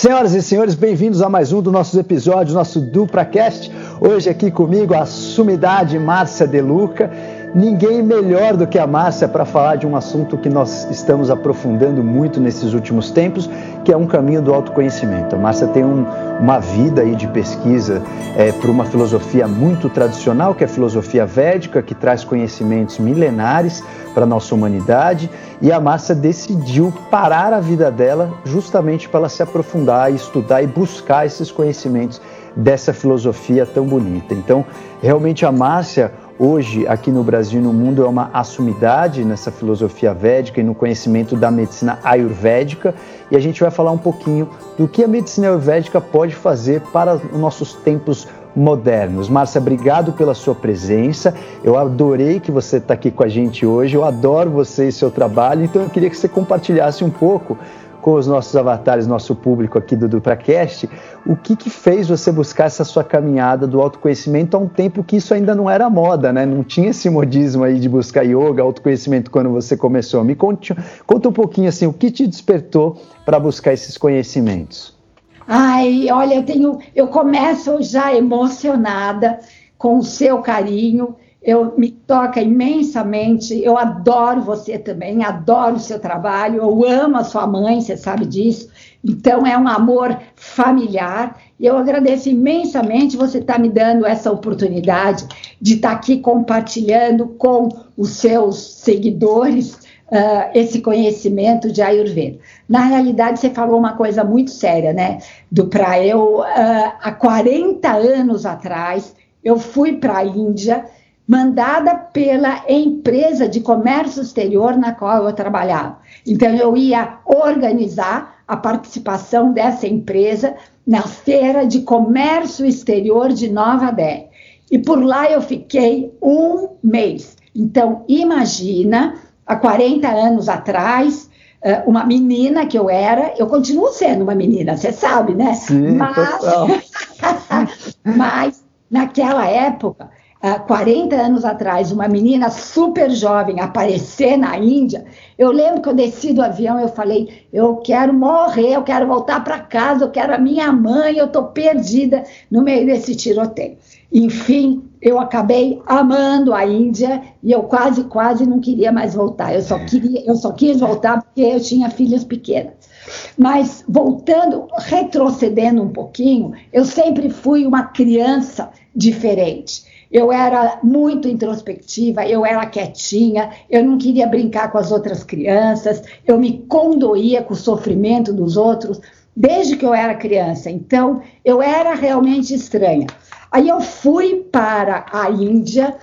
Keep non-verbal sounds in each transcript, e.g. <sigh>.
Senhoras e senhores, bem-vindos a mais um dos nossos episódios, nosso DupraCast. Hoje aqui comigo a sumidade Márcia Deluca. Ninguém melhor do que a Márcia para falar de um assunto que nós estamos aprofundando muito nesses últimos tempos, que é um caminho do autoconhecimento. A Márcia tem um, uma vida aí de pesquisa é, por uma filosofia muito tradicional, que é a filosofia védica, que traz conhecimentos milenares para a nossa humanidade e a Márcia decidiu parar a vida dela justamente para se aprofundar, estudar e buscar esses conhecimentos dessa filosofia tão bonita. Então, realmente a Márcia hoje aqui no Brasil e no mundo é uma assumidade nessa filosofia védica e no conhecimento da medicina ayurvédica e a gente vai falar um pouquinho do que a medicina ayurvédica pode fazer para os nossos tempos modernos. Márcia, obrigado pela sua presença. Eu adorei que você está aqui com a gente hoje. Eu adoro você e seu trabalho. Então eu queria que você compartilhasse um pouco com os nossos avatares, nosso público aqui do DupraCast, o que, que fez você buscar essa sua caminhada do autoconhecimento a um tempo que isso ainda não era moda, né? Não tinha esse modismo aí de buscar yoga, autoconhecimento quando você começou. Me conte, conta um pouquinho assim, o que te despertou para buscar esses conhecimentos? Ai, olha, eu tenho, eu começo já emocionada com o seu carinho. Eu me toca imensamente. Eu adoro você também, adoro o seu trabalho. Eu amo a sua mãe, você sabe disso. Então é um amor familiar. E eu agradeço imensamente você estar tá me dando essa oportunidade de estar tá aqui compartilhando com os seus seguidores uh, esse conhecimento de Ayurveda. Na realidade, você falou uma coisa muito séria, né? Do para eu, uh, há 40 anos atrás, eu fui para a Índia, mandada pela empresa de comércio exterior na qual eu trabalhava. Então, eu ia organizar a participação dessa empresa na Feira de Comércio Exterior de Nova Delhi. E por lá eu fiquei um mês. Então, imagina há 40 anos atrás, eh, uma menina que eu era, eu continuo sendo uma menina, você sabe, né? Sim, mas, <laughs> mas naquela época, 40 anos atrás, uma menina super jovem aparecer na Índia, eu lembro que eu desci do avião, eu falei, eu quero morrer, eu quero voltar para casa, eu quero a minha mãe, eu estou perdida no meio desse tiroteio. Enfim, eu acabei amando a Índia e eu quase, quase não queria mais voltar. Eu só queria, eu só quis voltar porque eu tinha filhas pequenas. Mas voltando, retrocedendo um pouquinho, eu sempre fui uma criança diferente. Eu era muito introspectiva, eu era quietinha, eu não queria brincar com as outras crianças, eu me condoía com o sofrimento dos outros desde que eu era criança. Então, eu era realmente estranha. Aí eu fui para a Índia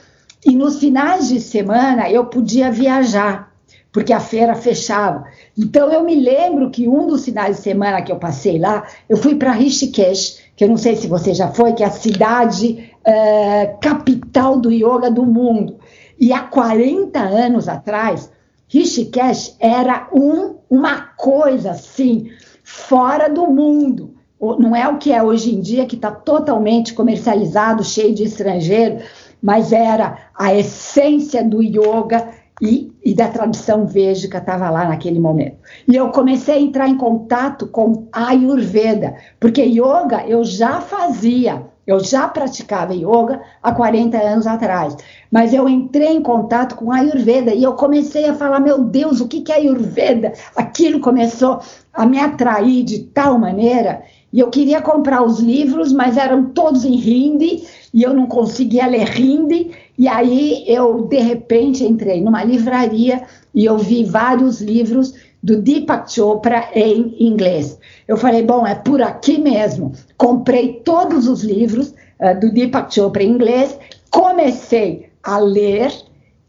e nos finais de semana eu podia viajar, porque a feira fechava. Então eu me lembro que um dos finais de semana que eu passei lá, eu fui para Rishikesh, que eu não sei se você já foi, que é a cidade uh, capital do yoga do mundo. E há 40 anos atrás, Rishikesh era um, uma coisa assim, fora do mundo não é o que é hoje em dia, que está totalmente comercializado, cheio de estrangeiro, mas era a essência do yoga e, e da tradição védica estava lá naquele momento. E eu comecei a entrar em contato com a Ayurveda, porque yoga eu já fazia, eu já praticava yoga há 40 anos atrás, mas eu entrei em contato com a Ayurveda e eu comecei a falar: meu Deus, o que é Ayurveda? Aquilo começou a me atrair de tal maneira e eu queria comprar os livros, mas eram todos em hindi e eu não conseguia ler hindi. E aí eu, de repente, entrei numa livraria e eu vi vários livros do Deepak Chopra em inglês. Eu falei, bom, é por aqui mesmo. Comprei todos os livros uh, do Deepak Chopra em inglês, comecei a ler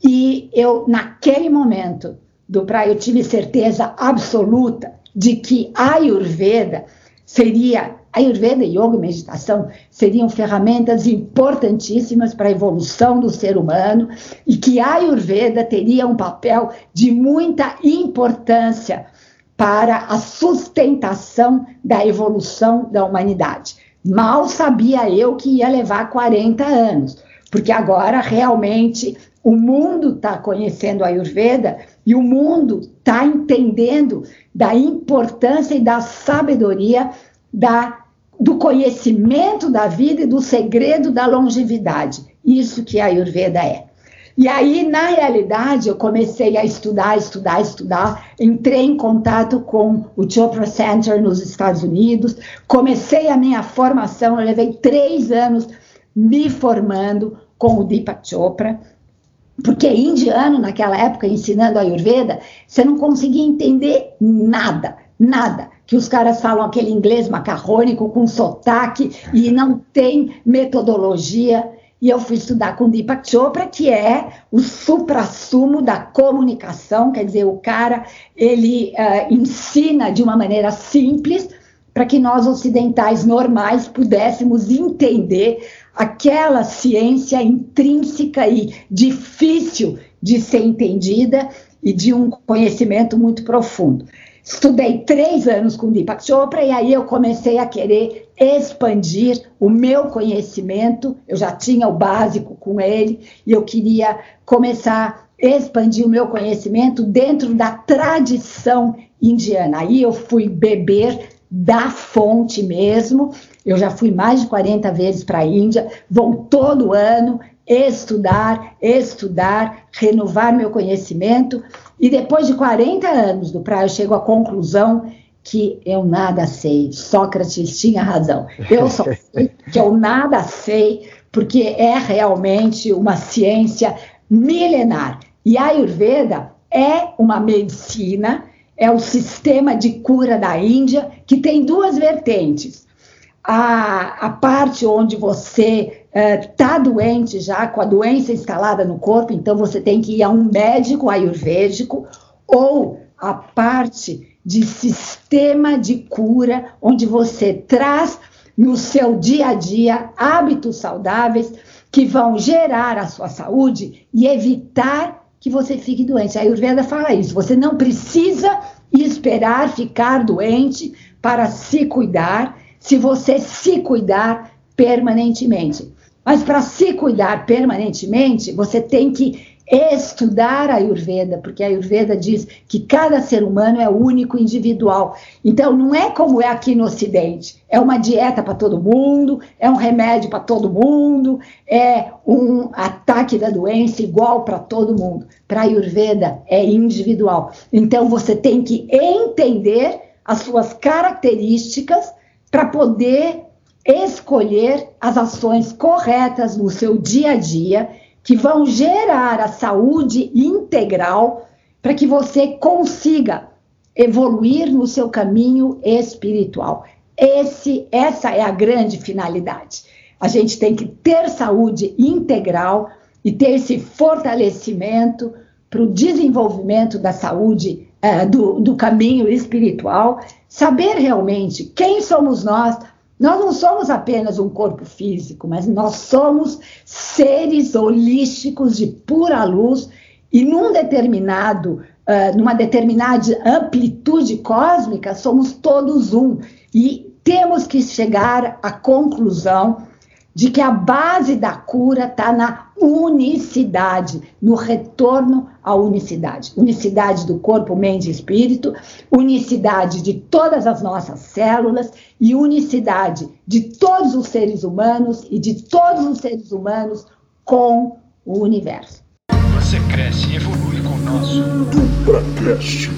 e eu, naquele momento, do pra, eu tive certeza absoluta de que a Ayurveda seria Ayurveda, Yoga e meditação seriam ferramentas importantíssimas para a evolução do ser humano e que a Ayurveda teria um papel de muita importância para a sustentação da evolução da humanidade. Mal sabia eu que ia levar 40 anos, porque agora realmente o mundo está conhecendo a Ayurveda e o mundo está entendendo da importância e da sabedoria da, do conhecimento da vida e do segredo da longevidade. Isso que a Ayurveda é. E aí, na realidade, eu comecei a estudar, estudar, estudar. Entrei em contato com o Chopra Center nos Estados Unidos. Comecei a minha formação. Eu levei três anos me formando com o Deepak Chopra. Porque indiano, naquela época, ensinando a Ayurveda, você não conseguia entender nada, nada. Que os caras falam aquele inglês macarrônico com sotaque e não tem metodologia e eu fui estudar com Deepak Chopra, que é o supra-sumo da comunicação, quer dizer, o cara, ele uh, ensina de uma maneira simples para que nós ocidentais normais pudéssemos entender aquela ciência intrínseca e difícil de ser entendida e de um conhecimento muito profundo. Estudei três anos com Deepak Chopra e aí eu comecei a querer expandir o meu conhecimento. Eu já tinha o básico com ele e eu queria começar a expandir o meu conhecimento dentro da tradição indiana. Aí eu fui beber da fonte mesmo. Eu já fui mais de 40 vezes para a Índia, vou todo ano estudar, estudar, renovar meu conhecimento. E depois de 40 anos do praia, eu chego à conclusão que eu nada sei. Sócrates tinha razão. Eu só <laughs> sei que eu nada sei, porque é realmente uma ciência milenar. E a Ayurveda é uma medicina, é o sistema de cura da Índia, que tem duas vertentes a, a parte onde você está é, doente já, com a doença instalada no corpo, então você tem que ir a um médico ayurvédico, ou a parte de sistema de cura, onde você traz no seu dia a dia hábitos saudáveis que vão gerar a sua saúde e evitar que você fique doente. A Ayurveda fala isso. Você não precisa esperar ficar doente para se cuidar se você se cuidar permanentemente. Mas para se cuidar permanentemente, você tem que estudar a Ayurveda, porque a Ayurveda diz que cada ser humano é único, individual. Então, não é como é aqui no Ocidente. É uma dieta para todo mundo, é um remédio para todo mundo, é um ataque da doença igual para todo mundo. Para a Ayurveda é individual. Então, você tem que entender as suas características para poder escolher as ações corretas no seu dia a dia que vão gerar a saúde integral para que você consiga evoluir no seu caminho espiritual. Esse, essa é a grande finalidade. A gente tem que ter saúde integral e ter esse fortalecimento para o desenvolvimento da saúde, é, do, do caminho espiritual saber realmente quem somos nós. Nós não somos apenas um corpo físico, mas nós somos seres holísticos de pura luz e num determinado, uh, numa determinada amplitude cósmica, somos todos um. E temos que chegar à conclusão de que a base da cura está na unicidade, no retorno à unicidade. Unicidade do corpo, mente e espírito, unicidade de todas as nossas células e unicidade de todos os seres humanos e de todos os seres humanos com o universo. Você cresce e evolui com o nosso DupraCast.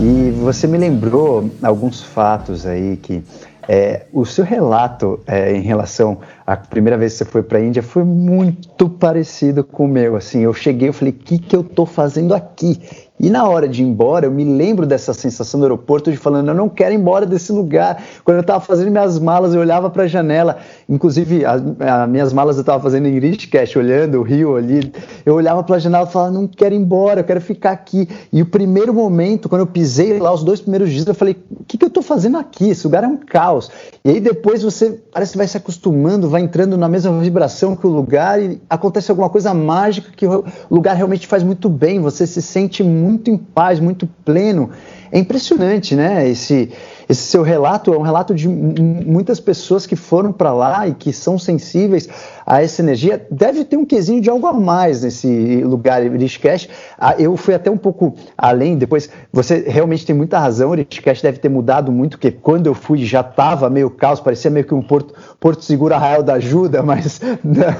E você me lembrou alguns fatos aí que é, o seu relato é, em relação à primeira vez que você foi para a Índia foi muito parecido com o meu. Assim, eu cheguei e falei: o que, que eu estou fazendo aqui? E na hora de ir embora, eu me lembro dessa sensação do aeroporto de falando, eu não quero ir embora desse lugar. Quando eu estava fazendo minhas malas, eu olhava para a janela, inclusive as, as, minhas malas eu estava fazendo em Griscast, olhando o rio ali. Eu olhava para a janela e falava, não quero ir embora, eu quero ficar aqui. E o primeiro momento, quando eu pisei lá, os dois primeiros dias, eu falei, o que, que eu estou fazendo aqui? Esse lugar é um caos. E aí depois você parece que vai se acostumando, vai entrando na mesma vibração que o lugar e acontece alguma coisa mágica que o lugar realmente faz muito bem, você se sente muito muito em paz, muito pleno. É impressionante, né? Esse, esse seu relato é um relato de muitas pessoas que foram para lá e que são sensíveis a essa energia. Deve ter um quesinho de algo a mais nesse lugar, Rishikesh. Ah, eu fui até um pouco além, depois, você realmente tem muita razão, Rishikesh deve ter mudado muito, porque quando eu fui já estava meio caos, parecia meio que um porto, porto seguro arraial da ajuda, <laughs> mas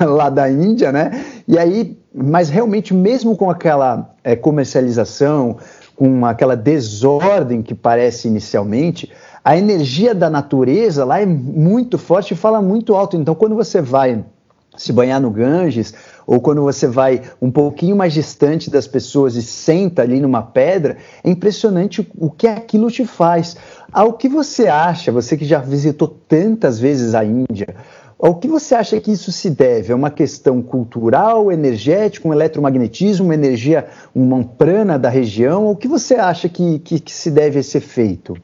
lá da Índia, né? E aí, mas realmente, mesmo com aquela é, comercialização, com aquela desordem que parece inicialmente, a energia da natureza lá é muito forte e fala muito alto. Então, quando você vai se banhar no Ganges, ou quando você vai um pouquinho mais distante das pessoas e senta ali numa pedra, é impressionante o que aquilo te faz. Ao que você acha, você que já visitou tantas vezes a Índia, ao que você acha que isso se deve? É uma questão cultural, energética, um eletromagnetismo, uma energia, uma prana da região? O que você acha que, que, que se deve a esse efeito?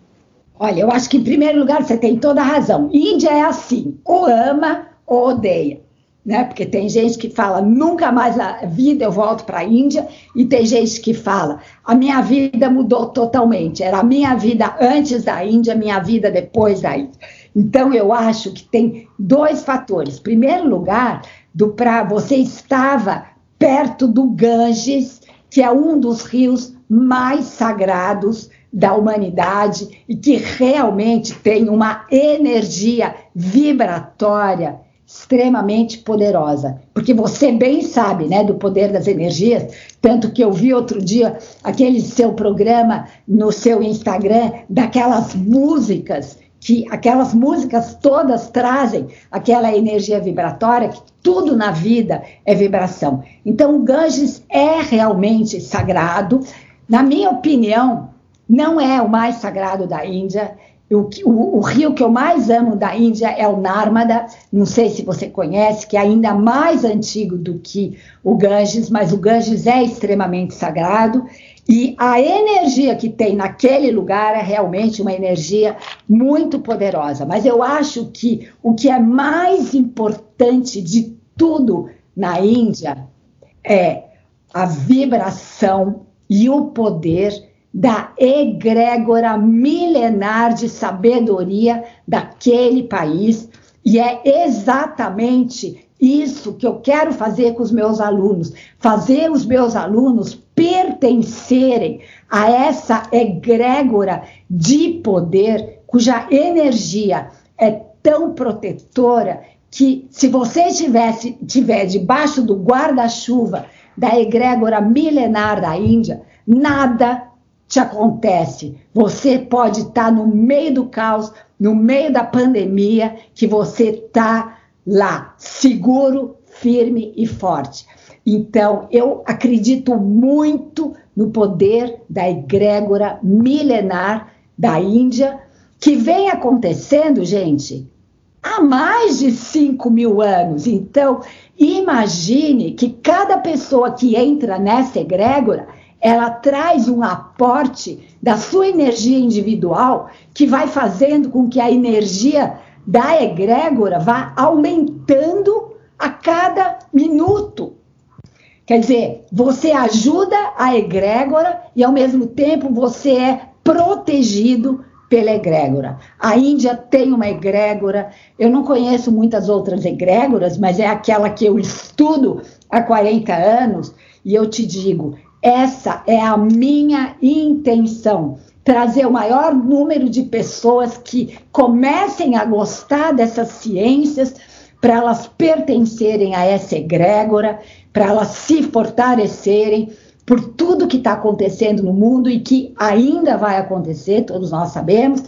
Olha, eu acho que em primeiro lugar você tem toda a razão. Índia é assim, ou ama ou odeia. Né? Porque tem gente que fala nunca mais na vida eu volto para a Índia, e tem gente que fala a minha vida mudou totalmente. Era a minha vida antes da Índia, minha vida depois da Índia. Então, eu acho que tem dois fatores. Primeiro lugar, do para você estava perto do Ganges, que é um dos rios mais sagrados da humanidade e que realmente tem uma energia vibratória extremamente poderosa, porque você bem sabe, né, do poder das energias, tanto que eu vi outro dia aquele seu programa no seu Instagram daquelas músicas que aquelas músicas todas trazem aquela energia vibratória, que tudo na vida é vibração. Então, o Ganges é realmente sagrado. Na minha opinião, não é o mais sagrado da Índia. O, o, o, rio que eu mais amo da Índia é o Narmada. Não sei se você conhece, que é ainda mais antigo do que o Ganges, mas o Ganges é extremamente sagrado. E a energia que tem naquele lugar é realmente uma energia muito poderosa. Mas eu acho que o que é mais importante de tudo na Índia é a vibração e o poder da egrégora milenar de sabedoria daquele país. E é exatamente isso que eu quero fazer com os meus alunos, fazer os meus alunos pertencerem a essa egrégora de poder cuja energia é tão protetora que se você tivesse tiver debaixo do guarda-chuva da egrégora milenar da Índia, nada te acontece. Você pode estar no meio do caos, no meio da pandemia, que você está lá, seguro, firme e forte. Então, eu acredito muito no poder da egrégora milenar da Índia, que vem acontecendo, gente, há mais de 5 mil anos. Então, imagine que cada pessoa que entra nessa egrégora, ela traz um aporte da sua energia individual que vai fazendo com que a energia da egrégora vá aumentando a cada minuto. Quer dizer, você ajuda a egrégora e ao mesmo tempo você é protegido pela egrégora. A Índia tem uma egrégora, eu não conheço muitas outras egrégoras, mas é aquela que eu estudo há 40 anos e eu te digo, essa é a minha intenção trazer o maior número de pessoas que comecem a gostar dessas ciências, para elas pertencerem a essa egrégora, para elas se fortalecerem por tudo que está acontecendo no mundo e que ainda vai acontecer, todos nós sabemos,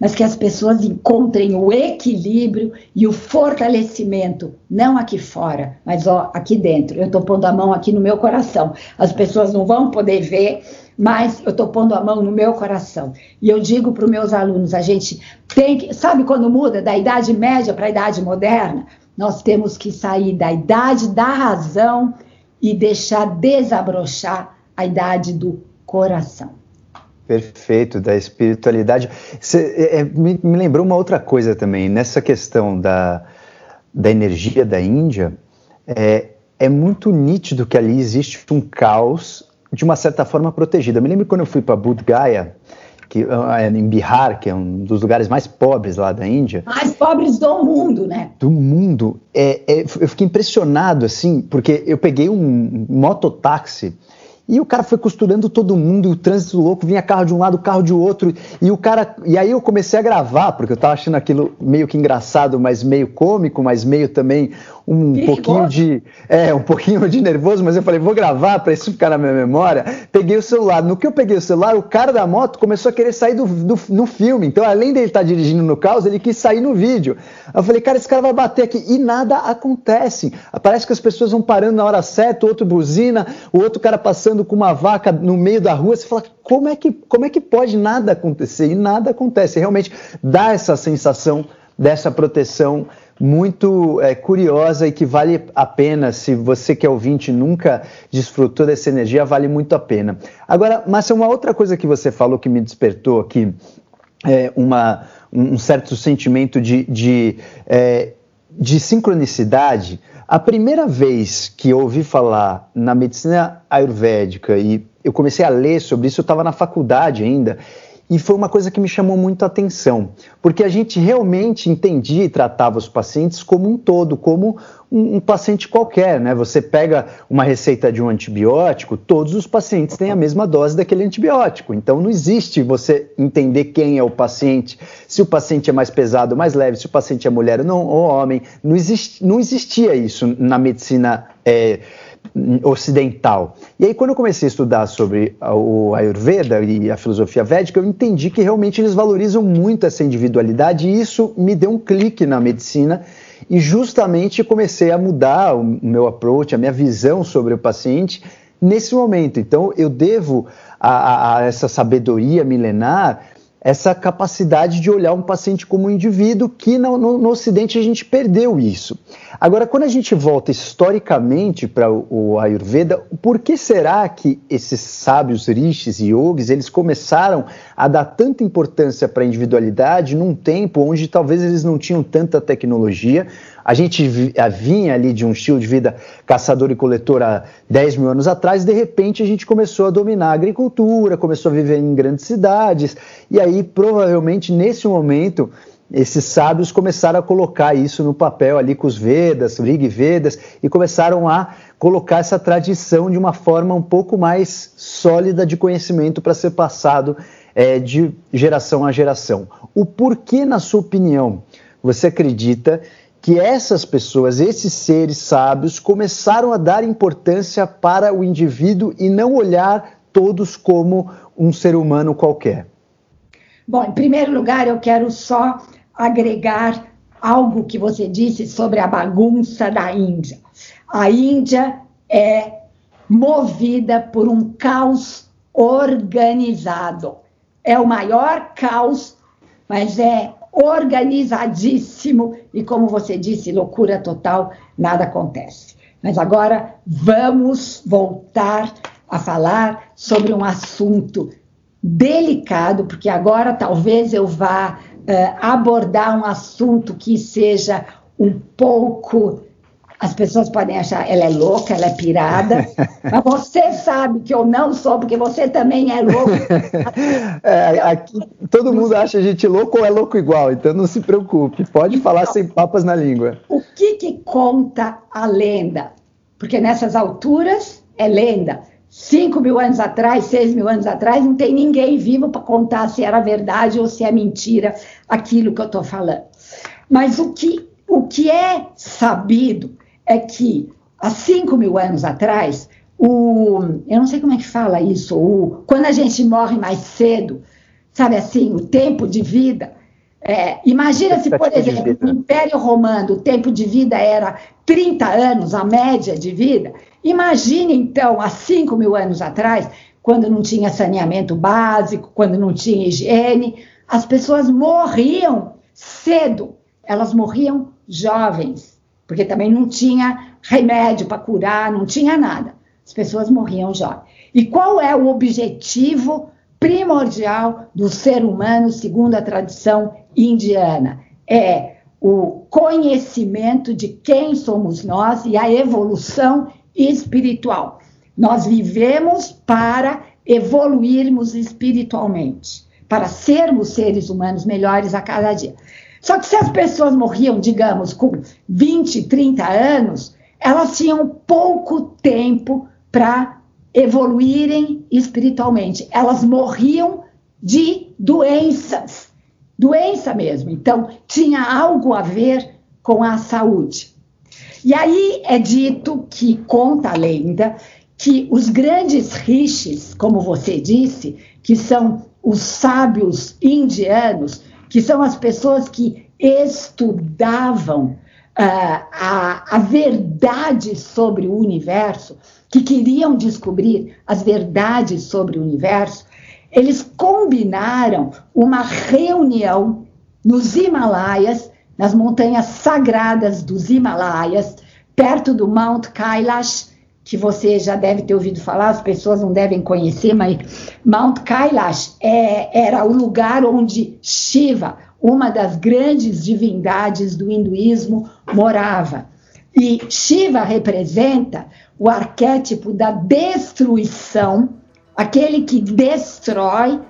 mas que as pessoas encontrem o equilíbrio e o fortalecimento, não aqui fora, mas ó, aqui dentro. Eu estou pondo a mão aqui no meu coração. As pessoas não vão poder ver, mas eu estou pondo a mão no meu coração. E eu digo para os meus alunos: a gente tem que. Sabe quando muda da idade média para a idade moderna? Nós temos que sair da idade da razão e deixar desabrochar a idade do coração. Perfeito, da espiritualidade. Você, é, é, me, me, lembrou uma outra coisa também, nessa questão da, da energia da Índia, é, é muito nítido que ali existe um caos de uma certa forma protegida. Eu me lembro quando eu fui para Bodh Gaya, que é em Bihar, que é um dos lugares mais pobres lá da Índia. Mais pobres do mundo, né? Do mundo. É, é, eu fiquei impressionado, assim, porque eu peguei um mototáxi e o cara foi costurando todo mundo, e o trânsito louco, vinha carro de um lado, carro de outro, e o cara. E aí eu comecei a gravar, porque eu tava achando aquilo meio que engraçado, mas meio cômico, mas meio também um pouquinho de. É, um pouquinho de nervoso, mas eu falei, vou gravar para isso ficar na minha memória. Peguei o celular. No que eu peguei o celular, o cara da moto começou a querer sair do, do no filme. Então, além dele estar tá dirigindo no caos, ele quis sair no vídeo. Eu falei, cara, esse cara vai bater aqui. E nada acontece. Parece que as pessoas vão parando na hora certa, o outro buzina, o outro cara passando com uma vaca no meio da rua. Você fala, como é que, como é que pode nada acontecer? E nada acontece. Realmente dá essa sensação dessa proteção muito é, curiosa e que vale a pena, se você que é ouvinte nunca desfrutou dessa energia, vale muito a pena. Agora, Márcia, uma outra coisa que você falou que me despertou aqui, é uma, um certo sentimento de, de, é, de sincronicidade. A primeira vez que eu ouvi falar na medicina ayurvédica e eu comecei a ler sobre isso, eu estava na faculdade ainda, e foi uma coisa que me chamou muito a atenção, porque a gente realmente entendia e tratava os pacientes como um todo, como um, um, paciente qualquer, né? Você pega uma receita de um antibiótico, todos os pacientes têm a mesma dose daquele antibiótico. Então não existe você entender quem é o paciente, se o paciente é mais pesado mais leve, se o paciente é mulher ou, não, ou homem. Não, existe, não existia isso na medicina. É, ocidental. E aí, quando eu comecei a estudar sobre o Ayurveda e a filosofia védica, eu entendi que realmente eles valorizam muito essa individualidade e isso me deu um clique na medicina e justamente comecei a mudar o meu approach, a minha visão sobre o paciente nesse momento. Então, eu devo a, a, a essa sabedoria milenar essa capacidade de olhar um paciente como um indivíduo que no, no, no Ocidente a gente perdeu isso. Agora, quando a gente volta historicamente para o, o, Ayurveda, por que será que esses sábios rishis e yogis eles começaram a dar tanta importância para a individualidade num tempo onde talvez eles não tinham tanta tecnologia, a gente vinha ali de um estilo de vida caçador e coletor há 10 mil anos atrás, de repente a gente começou a dominar a agricultura, começou a viver em grandes cidades, e aí provavelmente nesse momento esses sábios começaram a colocar isso no papel ali com os Vedas, Rig Vedas, e começaram a colocar essa tradição de uma forma um pouco mais sólida de conhecimento para ser passado é, de geração a geração. O porquê, na sua opinião, você acredita que essas pessoas, esses seres sábios, começaram a dar importância para o indivíduo e não olhar todos como um ser humano qualquer? Bom, em primeiro lugar, eu quero só agregar algo que você disse sobre a bagunça da Índia. A Índia é movida por um caos organizado. É o maior caos, mas é organizadíssimo e, como você disse, loucura total, nada acontece. Mas agora vamos voltar a falar sobre um assunto delicado, porque agora talvez eu vá uh, abordar um assunto que seja um pouco as pessoas podem achar ela é louca, ela é pirada, <laughs> mas você sabe que eu não sou, porque você também é louco. <laughs> É, aqui, todo mundo acha a gente louco ou é louco igual, então não se preocupe, pode falar então, sem papas na língua. O que, que conta a lenda? Porque nessas alturas é lenda. Cinco mil anos atrás, seis mil anos atrás, não tem ninguém vivo para contar se era verdade ou se é mentira aquilo que eu estou falando. Mas o que, o que é sabido é que há 5 mil anos atrás, o, eu não sei como é que fala isso, o, quando a gente morre mais cedo, sabe assim, o tempo de vida. É, imagina se, por exemplo, no Império Romano o tempo de vida era 30 anos, a média de vida. Imagine, então, há 5 mil anos atrás, quando não tinha saneamento básico, quando não tinha higiene, as pessoas morriam cedo, elas morriam jovens porque também não tinha remédio para curar, não tinha nada. As pessoas morriam jovens. E qual é o objetivo primordial do ser humano, segundo a tradição indiana? É o conhecimento de quem somos nós e a evolução espiritual. Nós vivemos para evoluirmos espiritualmente, para sermos seres humanos melhores a cada dia. Só que se as pessoas morriam, digamos, com 20, 30 anos, elas tinham pouco tempo para evoluírem espiritualmente. Elas morriam de doenças, doença mesmo. Então, tinha algo a ver com a saúde. E aí é dito que, conta a lenda, que os grandes rishis, como você disse, que são os sábios indianos, que são as pessoas que estudavam uh, a, a verdade sobre o universo, que queriam descobrir as verdades sobre o universo, eles combinaram uma reunião nos Himalaias, nas montanhas sagradas dos Himalaias, perto do Mount Kailash, que você já deve ter ouvido falar, as pessoas não devem conhecer, mas Mount Kailash é, era o lugar onde Shiva, uma das grandes divindades do hinduísmo, morava. E Shiva representa o arquétipo da destruição, aquele que destrói,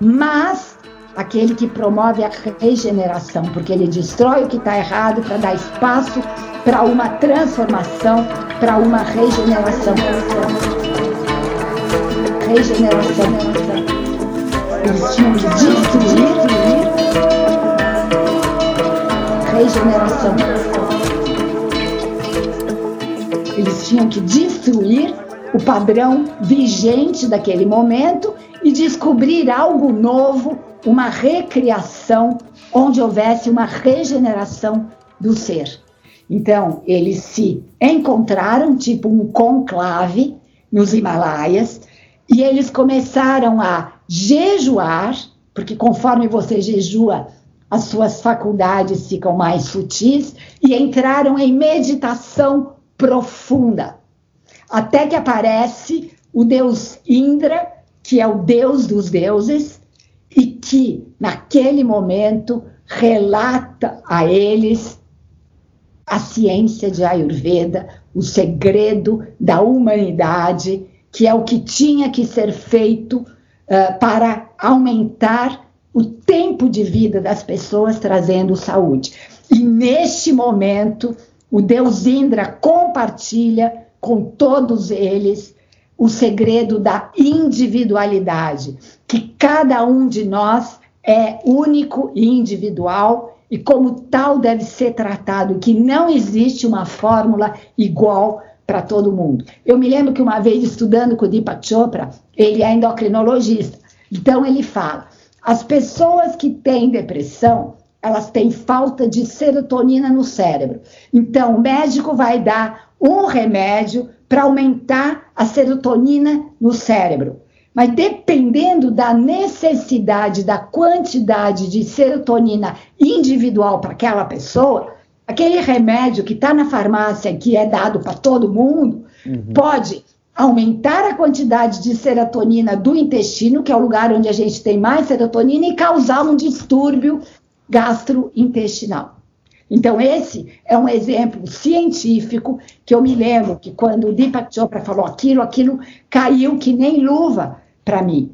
mas aquele que promove a regeneração, porque ele destrói o que está errado para dar espaço para uma transformação, para uma regeneração. Regeneração. Eles tinham que destruir, regeneração. Eles tinham que destruir o padrão vigente daquele momento e descobrir algo novo, uma recriação, onde houvesse uma regeneração do ser. Então, eles se encontraram, tipo um conclave, nos Himalaias, e eles começaram a jejuar, porque conforme você jejua, as suas faculdades ficam mais sutis, e entraram em meditação profunda. Até que aparece o deus Indra, que é o deus dos deuses, que, naquele momento, relata a eles a ciência de Ayurveda, o segredo da humanidade, que é o que tinha que ser feito uh, para aumentar o tempo de vida das pessoas, trazendo saúde. E neste momento, o Deus Indra compartilha com todos eles o segredo da individualidade, que cada um de nós é único e individual e como tal deve ser tratado, que não existe uma fórmula igual para todo mundo. Eu me lembro que uma vez estudando com o Deepak Chopra, ele é endocrinologista, então ele fala, as pessoas que têm depressão, elas têm falta de serotonina no cérebro. Então o médico vai dar um remédio para aumentar a serotonina no cérebro. Mas dependendo da necessidade, da quantidade de serotonina individual para aquela pessoa, aquele remédio que está na farmácia, que é dado para todo mundo, uhum. pode aumentar a quantidade de serotonina do intestino, que é o lugar onde a gente tem mais serotonina, e causar um distúrbio gastrointestinal. Então, esse é um exemplo científico que eu me lembro que quando o Deepak Chopra falou aquilo, aquilo caiu que nem luva para mim.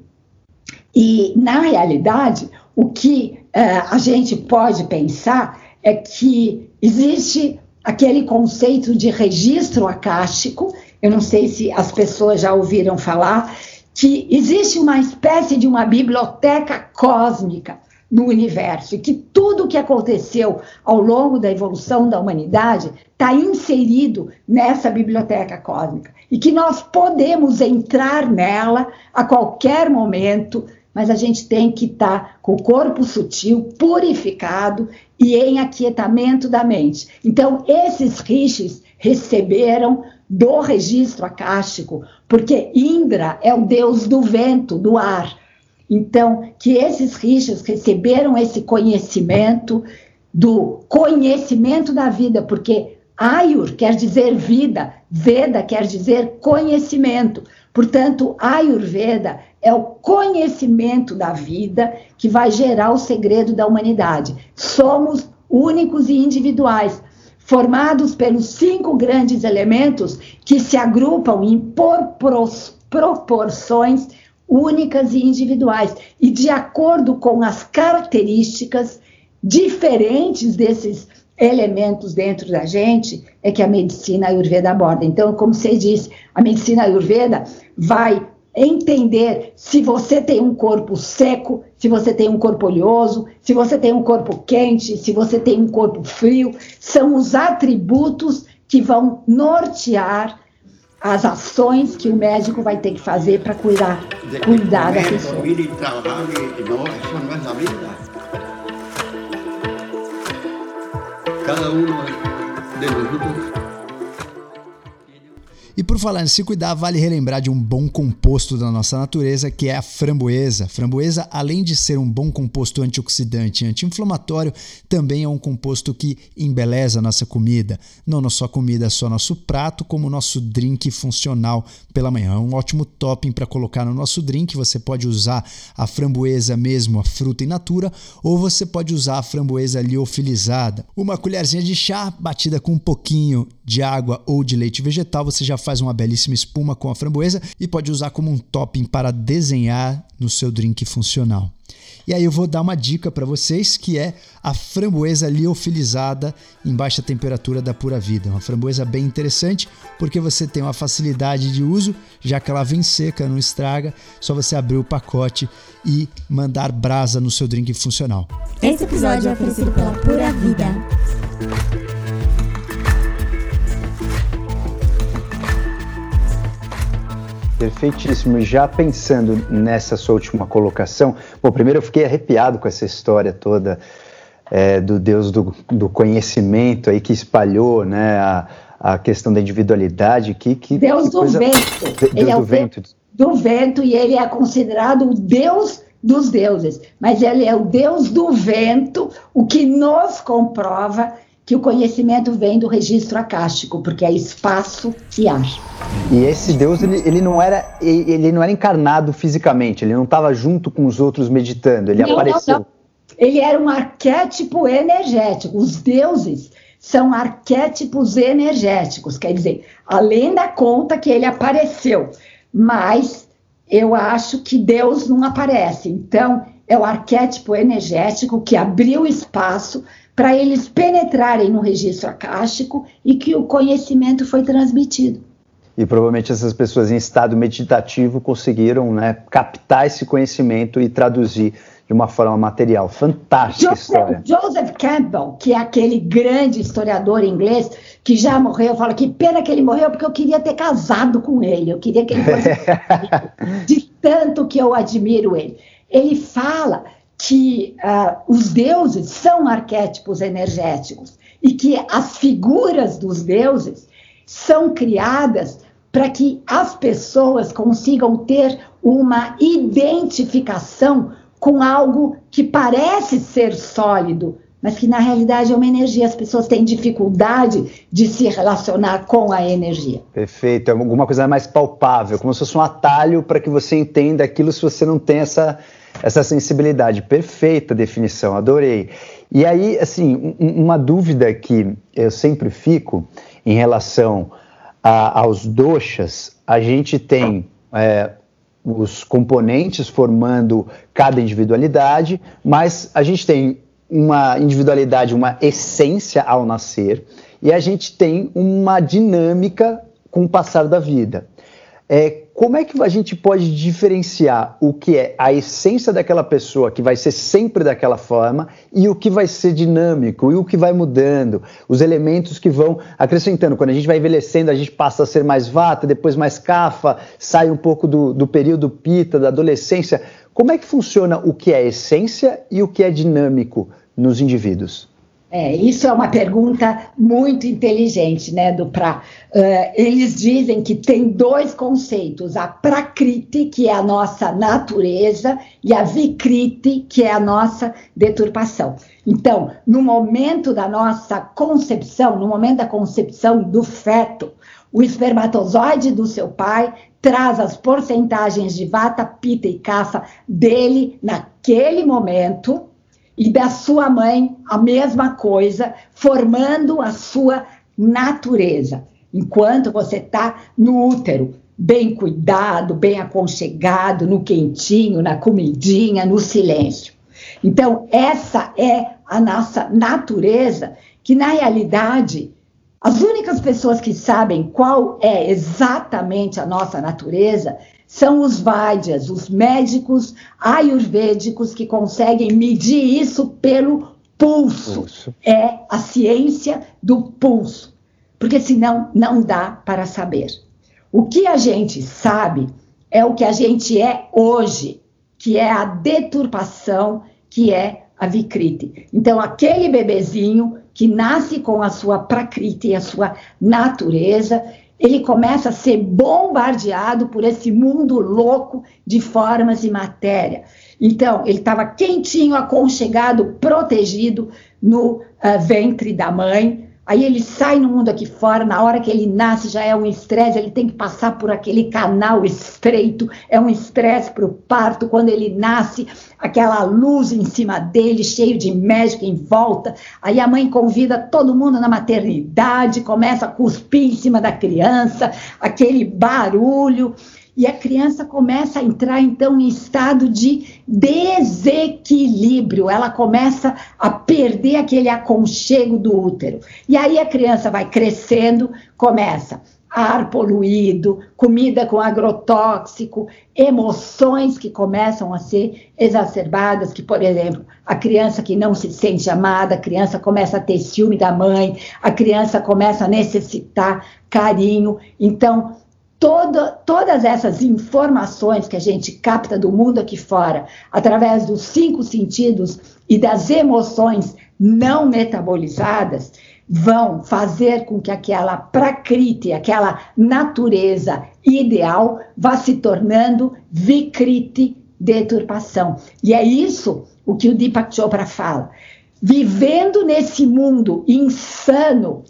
E, na realidade, o que uh, a gente pode pensar é que existe aquele conceito de registro acástico, eu não sei se as pessoas já ouviram falar, que existe uma espécie de uma biblioteca cósmica no universo e que tudo o que aconteceu ao longo da evolução da humanidade está inserido nessa biblioteca cósmica e que nós podemos entrar nela a qualquer momento, mas a gente tem que estar tá com o corpo sutil, purificado e em aquietamento da mente. Então, esses rishis receberam do registro acástico, porque Indra é o deus do vento, do ar. Então, que esses rishis receberam esse conhecimento do conhecimento da vida, porque Ayur quer dizer vida, Veda quer dizer conhecimento. Portanto, Ayurveda é o conhecimento da vida que vai gerar o segredo da humanidade. Somos únicos e individuais. formados pelos cinco grandes elementos que se agrupam em proporções únicas e individuais, e de acordo com as características diferentes desses elementos dentro da gente, é que a medicina Ayurveda aborda. Então, como você disse, a medicina Ayurveda vai entender se você tem um corpo seco, se você tem um corpo oleoso, se você tem um corpo quente, se você tem um corpo frio, são os atributos que vão nortear as ações que o médico vai ter que fazer para cuidar, cuidar da pessoa. Cada um de nós e por falar em se cuidar, vale relembrar de um bom composto da nossa natureza, que é a framboesa. A framboesa, além de ser um bom composto antioxidante e anti-inflamatório, também é um composto que embeleza a nossa comida. Não só comida, só nosso prato, como nosso drink funcional pela manhã. É um ótimo topping para colocar no nosso drink. Você pode usar a framboesa mesmo, a fruta in natura, ou você pode usar a framboesa liofilizada. Uma colherzinha de chá batida com um pouquinho de água ou de leite vegetal, você já faz uma belíssima espuma com a framboesa e pode usar como um topping para desenhar no seu drink funcional. E aí eu vou dar uma dica para vocês que é a framboesa liofilizada em baixa temperatura da Pura Vida. Uma framboesa bem interessante porque você tem uma facilidade de uso, já que ela vem seca, não estraga, só você abrir o pacote e mandar brasa no seu drink funcional. Esse episódio é oferecido pela Pura Vida. Perfeitíssimo. Já pensando nessa sua última colocação, bom, primeiro eu fiquei arrepiado com essa história toda é, do Deus do, do, conhecimento aí que espalhou, né, a, a questão da individualidade. Que, que Deus que do coisa... vento. De, ele é o vento. Do vento e ele é considerado o Deus dos deuses, mas ele é o Deus do vento, o que nos comprova que o conhecimento vem do registro acástico, porque é espaço e ar. E esse Deus ele, ele não era ele não era encarnado fisicamente, ele não estava junto com os outros meditando, ele não, apareceu. Não, não. Ele era um arquétipo energético. Os deuses são arquétipos energéticos, quer dizer, além da conta que ele apareceu, mas eu acho que Deus não aparece. Então, é o arquétipo energético que abriu espaço para eles penetrarem no registro acástico e que o conhecimento foi transmitido. E provavelmente essas pessoas em estado meditativo conseguiram né, captar esse conhecimento e traduzir de uma forma material. Fantástica Joseph, história. Joseph Campbell, que é aquele grande historiador inglês que já morreu, fala que pena que ele morreu porque eu queria ter casado com ele, eu queria que ele fosse <laughs> de tanto que eu admiro ele. Ele fala que uh, os deuses são arquétipos energéticos e que as figuras dos deuses são criadas para que as pessoas consigam ter uma identificação com algo que parece ser sólido, mas que na realidade é uma energia. As pessoas têm dificuldade de se relacionar com a energia. Perfeito, é alguma coisa mais palpável, como se fosse um atalho para que você entenda aquilo se você não tem essa essa sensibilidade. Perfeita definição, adorei. E aí, assim, um, uma dúvida que eu sempre fico em relação a, aos doxas, a gente tem é, os componentes formando cada individualidade, mas a gente tem uma individualidade, uma essência ao nascer, e a gente tem uma dinâmica com o passar da vida. É, como é que a gente pode diferenciar o que é a essência daquela pessoa, que vai ser sempre daquela forma, e o que vai ser dinâmico, e o que vai mudando, os elementos que vão acrescentando. Quando a gente vai envelhecendo, a gente passa a ser mais vata, depois mais cafa, sai um pouco do, do período pita, da adolescência. Como é que funciona o que é essência e o que é dinâmico nos indivíduos? É, isso é uma pergunta muito inteligente, né, do Pra. Uh, eles dizem que tem dois conceitos, a Prakriti, que é a nossa natureza, e a Vikriti, que é a nossa deturpação. Então, no momento da nossa concepção, no momento da concepção do feto, o espermatozoide do seu pai traz as porcentagens de vata, pita e kapha dele naquele momento, e da sua mãe a mesma coisa, formando a sua natureza. Enquanto você está no útero, bem cuidado, bem aconchegado, no quentinho, na comidinha, no silêncio. Então, essa é a nossa natureza, que na realidade, as únicas pessoas que sabem qual é exatamente a nossa natureza são os Vaidyas, os médicos ayurvédicos que conseguem medir isso pelo pulso. pulso. É a ciência do pulso. Porque senão não dá para saber. O que a gente sabe é o que a gente é hoje, que é a deturpação, que é a Vikriti. Então, aquele bebezinho que nasce com a sua prakriti, a sua natureza, ele começa a ser bombardeado por esse mundo louco de formas e matéria. Então, ele estava quentinho, aconchegado, protegido no uh, ventre da mãe, Aí ele sai no mundo aqui fora, na hora que ele nasce já é um estresse, ele tem que passar por aquele canal estreito, é um estresse para o parto. Quando ele nasce, aquela luz em cima dele, cheio de médico em volta. Aí a mãe convida todo mundo na maternidade, começa a cuspir em cima da criança, aquele barulho e a criança começa a entrar então em estado de desequilíbrio, ela começa a perder aquele aconchego do útero. E aí a criança vai crescendo, começa ar poluído, comida com agrotóxico, emoções que começam a ser exacerbadas, que, por exemplo, a criança que não se sente amada, a criança começa a ter ciúme da mãe, a criança começa a necessitar carinho. Então, Todo, todas essas informações que a gente capta do mundo aqui fora, através dos cinco sentidos e das emoções não metabolizadas, vão fazer com que aquela prakriti, aquela natureza ideal, vá se tornando vikriti, deturpação. E é isso o que o Deepak Chopra fala. Vivendo nesse mundo insano,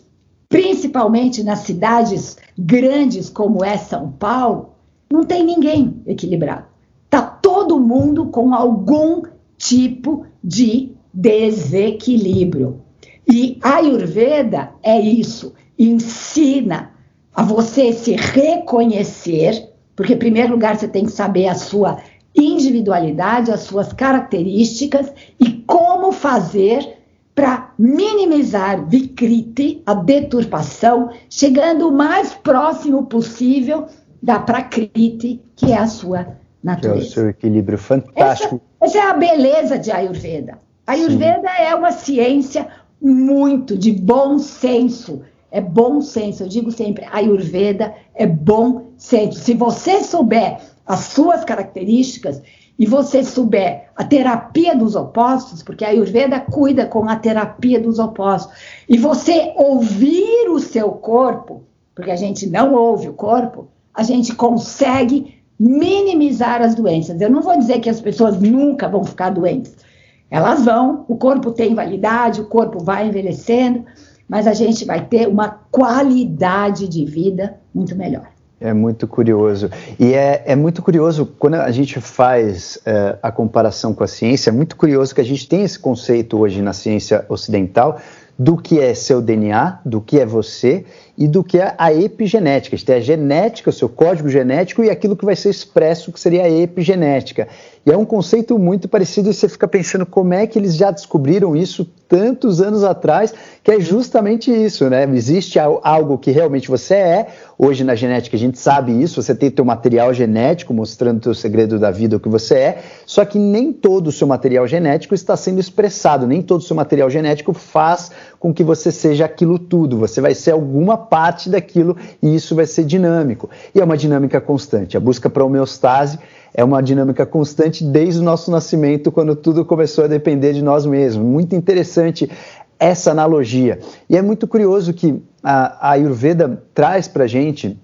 principalmente nas cidades grandes como é São Paulo, não tem ninguém equilibrado. Está todo mundo com algum tipo de desequilíbrio. E a Ayurveda é isso, ensina a você se reconhecer, porque em primeiro lugar você tem que saber a sua individualidade, as suas características e como fazer para minimizar Vikriti, a deturpação, chegando o mais próximo possível da Prakriti, que é a sua natureza. Que é o seu equilíbrio fantástico. Essa, essa é a beleza de Ayurveda. Ayurveda Sim. é uma ciência muito de bom senso. É bom senso, eu digo sempre, Ayurveda é bom senso. Se você souber as suas características, e você souber a terapia dos opostos, porque a Ayurveda cuida com a terapia dos opostos, e você ouvir o seu corpo, porque a gente não ouve o corpo, a gente consegue minimizar as doenças. Eu não vou dizer que as pessoas nunca vão ficar doentes. Elas vão, o corpo tem validade, o corpo vai envelhecendo, mas a gente vai ter uma qualidade de vida muito melhor. É muito curioso. E é, é muito curioso quando a gente faz é, a comparação com a ciência, é muito curioso que a gente tem esse conceito hoje na ciência ocidental do que é seu DNA, do que é você e do que é a epigenética. Gente tem a genética, o seu código genético e aquilo que vai ser expresso, que seria a epigenética. E é um conceito muito parecido e você fica pensando como é que eles já descobriram isso tantos anos atrás, que é justamente isso, né? Existe algo que realmente você é. Hoje na genética a gente sabe isso, você tem teu material genético mostrando o teu segredo da vida, o que você é, só que nem todo o seu material genético está sendo expressado, nem todo o seu material genético faz com que você seja aquilo tudo. Você vai ser alguma parte daquilo e isso vai ser dinâmico. E é uma dinâmica constante. A busca para homeostase é uma dinâmica constante desde o nosso nascimento, quando tudo começou a depender de nós mesmos. Muito interessante essa analogia. E é muito curioso que a, a Ayurveda traz para gente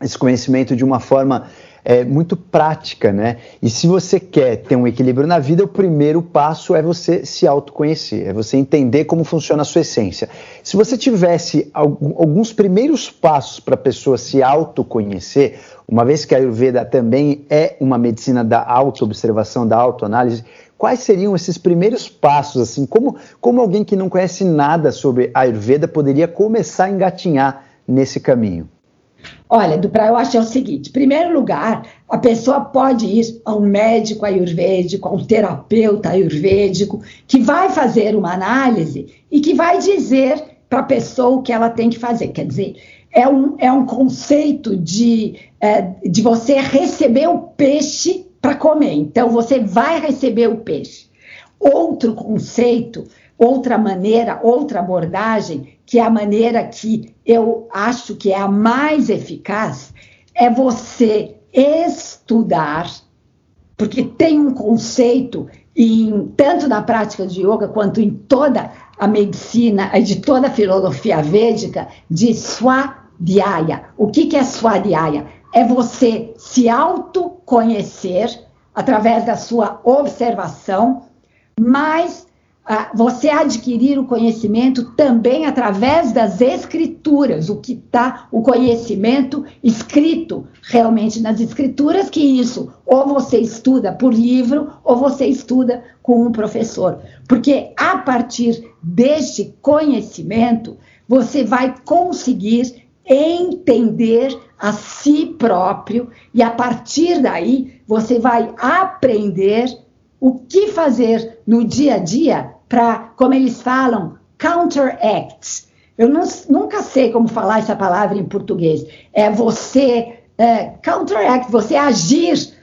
esse conhecimento de uma forma é, muito prática, né? E se você quer ter um equilíbrio na vida, o primeiro passo é você se autoconhecer, é você entender como funciona a sua essência. Se você tivesse alguns primeiros passos para a pessoa se autoconhecer, uma vez que a Ayurveda também é uma medicina da autoobservação, da autoanálise, quais seriam esses primeiros passos, assim, como, como alguém que não conhece nada sobre Ayurveda poderia começar a engatinhar nesse caminho? Olha, do para eu acho é o seguinte: em primeiro lugar, a pessoa pode ir a um médico ayurvédico, a um terapeuta ayurvédico, que vai fazer uma análise e que vai dizer para a pessoa o que ela tem que fazer. Quer dizer, é um, é um conceito de, é, de você receber o peixe para comer. Então, você vai receber o peixe. Outro conceito, outra maneira, outra abordagem, que é a maneira que eu acho que é a mais eficaz, é você estudar, porque tem um conceito, em, tanto na prática de yoga quanto em toda a medicina de toda a filosofia védica, de swadhyaya. O que, que é swadhyaya? É você se autoconhecer através da sua observação, mas você adquirir o conhecimento também através das escrituras, o que está o conhecimento escrito realmente nas escrituras, que isso ou você estuda por livro ou você estuda com um professor. Porque a partir deste conhecimento, você vai conseguir entender a si próprio e a partir daí você vai aprender o que fazer no dia a dia para, como eles falam, counteract. Eu não, nunca sei como falar essa palavra em português. É você é, counteract, você agir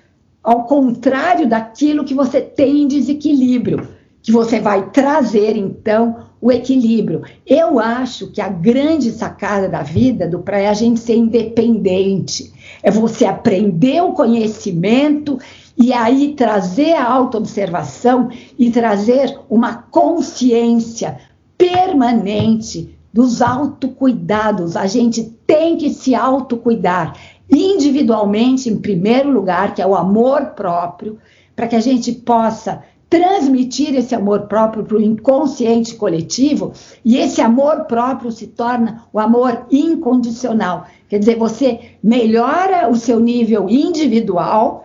ao contrário daquilo que você tem em desequilíbrio, que você vai trazer então o equilíbrio. Eu acho que a grande sacada da vida do praia é a gente ser independente. É você aprender o conhecimento e aí trazer a autoobservação e trazer uma consciência permanente dos autocuidados. A gente tem que se autocuidar individualmente, em primeiro lugar, que é o amor próprio, para que a gente possa transmitir esse amor próprio para o inconsciente coletivo e esse amor próprio se torna o amor incondicional. Quer dizer, você melhora o seu nível individual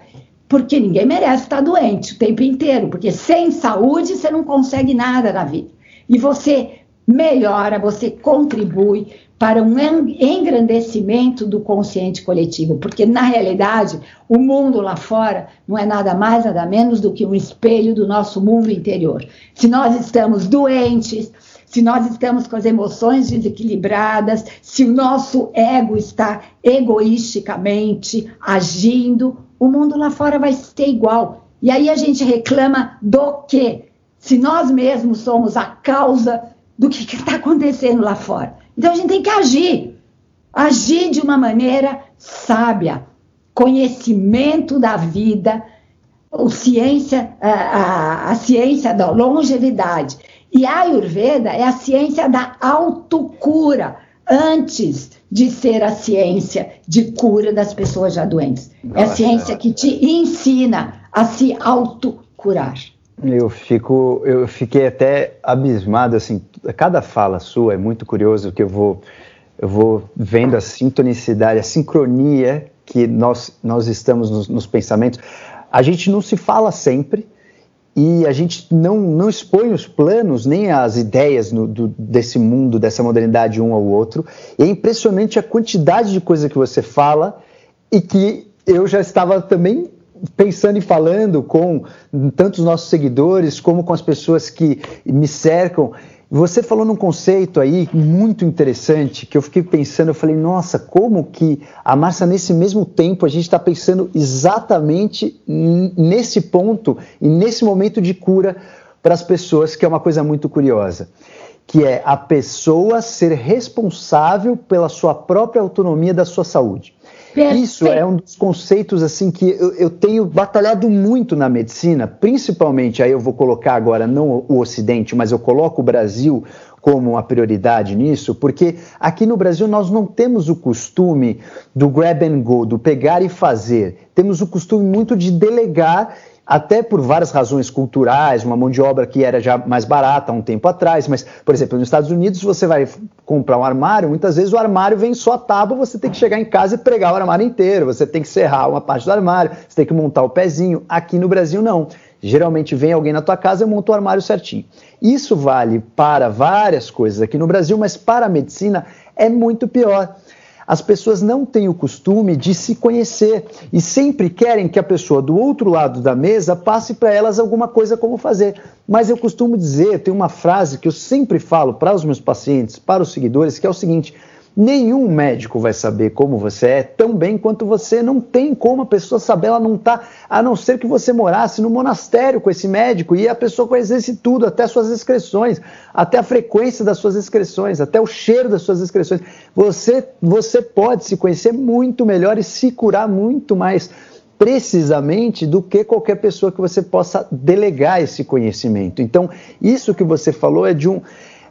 porque ninguém merece estar doente o tempo inteiro, porque sem saúde você não consegue nada na vida. E você melhora, você contribui para um engrandecimento do consciente coletivo, porque na realidade o mundo lá fora não é nada mais, nada menos do que um espelho do nosso mundo interior. Se nós estamos doentes, se nós estamos com as emoções desequilibradas, se o nosso ego está egoisticamente agindo, o mundo lá fora vai ser igual. E aí a gente reclama do quê? Se nós mesmos somos a causa do que está acontecendo lá fora. Então a gente tem que agir. Agir de uma maneira sábia. Conhecimento da vida, a ciência, a, a, a ciência da longevidade. E a Ayurveda é a ciência da autocura, antes de ser a ciência de cura das pessoas já doentes. É a ciência que te ensina a se autocurar. Eu fico, eu fiquei até abismado assim. Cada fala sua é muito curioso que eu vou, eu vou vendo a sintonicidade, a sincronia que nós nós estamos nos, nos pensamentos. A gente não se fala sempre, e a gente não, não expõe os planos nem as ideias no, do, desse mundo, dessa modernidade um ao outro. E é impressionante a quantidade de coisa que você fala e que eu já estava também pensando e falando com tantos nossos seguidores como com as pessoas que me cercam. Você falou num conceito aí muito interessante que eu fiquei pensando, eu falei, nossa, como que a Márcia, nesse mesmo tempo, a gente está pensando exatamente nesse ponto e nesse momento de cura para as pessoas, que é uma coisa muito curiosa, que é a pessoa ser responsável pela sua própria autonomia da sua saúde. Perfeito. Isso é um dos conceitos assim que eu, eu, tenho batalhado muito na medicina, principalmente aí eu vou colocar agora não o Ocidente, mas eu coloco o Brasil como uma prioridade nisso, porque aqui no Brasil nós não temos o costume do grab and go, do pegar e fazer. Temos o costume muito de delegar até por várias razões culturais, uma mão de obra que era já mais barata há um tempo atrás, mas, por exemplo, nos Estados Unidos, você vai comprar um armário, muitas vezes o armário vem só tábua, você tem que chegar em casa e pregar o armário inteiro, você tem que serrar uma parte do armário, você tem que montar o pezinho. Aqui no Brasil, não. Geralmente vem alguém na tua casa e monta o armário certinho. Isso vale para várias coisas aqui no Brasil, mas para a medicina é muito pior. As pessoas não têm o costume de se conhecer e sempre querem que a pessoa do outro lado da mesa passe para elas alguma coisa como fazer. Mas eu costumo dizer, tem uma frase que eu sempre falo para os meus pacientes, para os seguidores, que é o seguinte: Nenhum médico vai saber como você é tão bem quanto você. Não tem como a pessoa saber, ela não está, a não ser que você morasse no monastério com esse médico e a pessoa conhecesse tudo, até suas excreções, até a frequência das suas excreções, até o cheiro das suas excreções. Você, você pode se conhecer muito melhor e se curar muito mais precisamente do que qualquer pessoa que você possa delegar esse conhecimento. Então, isso que você falou é de um.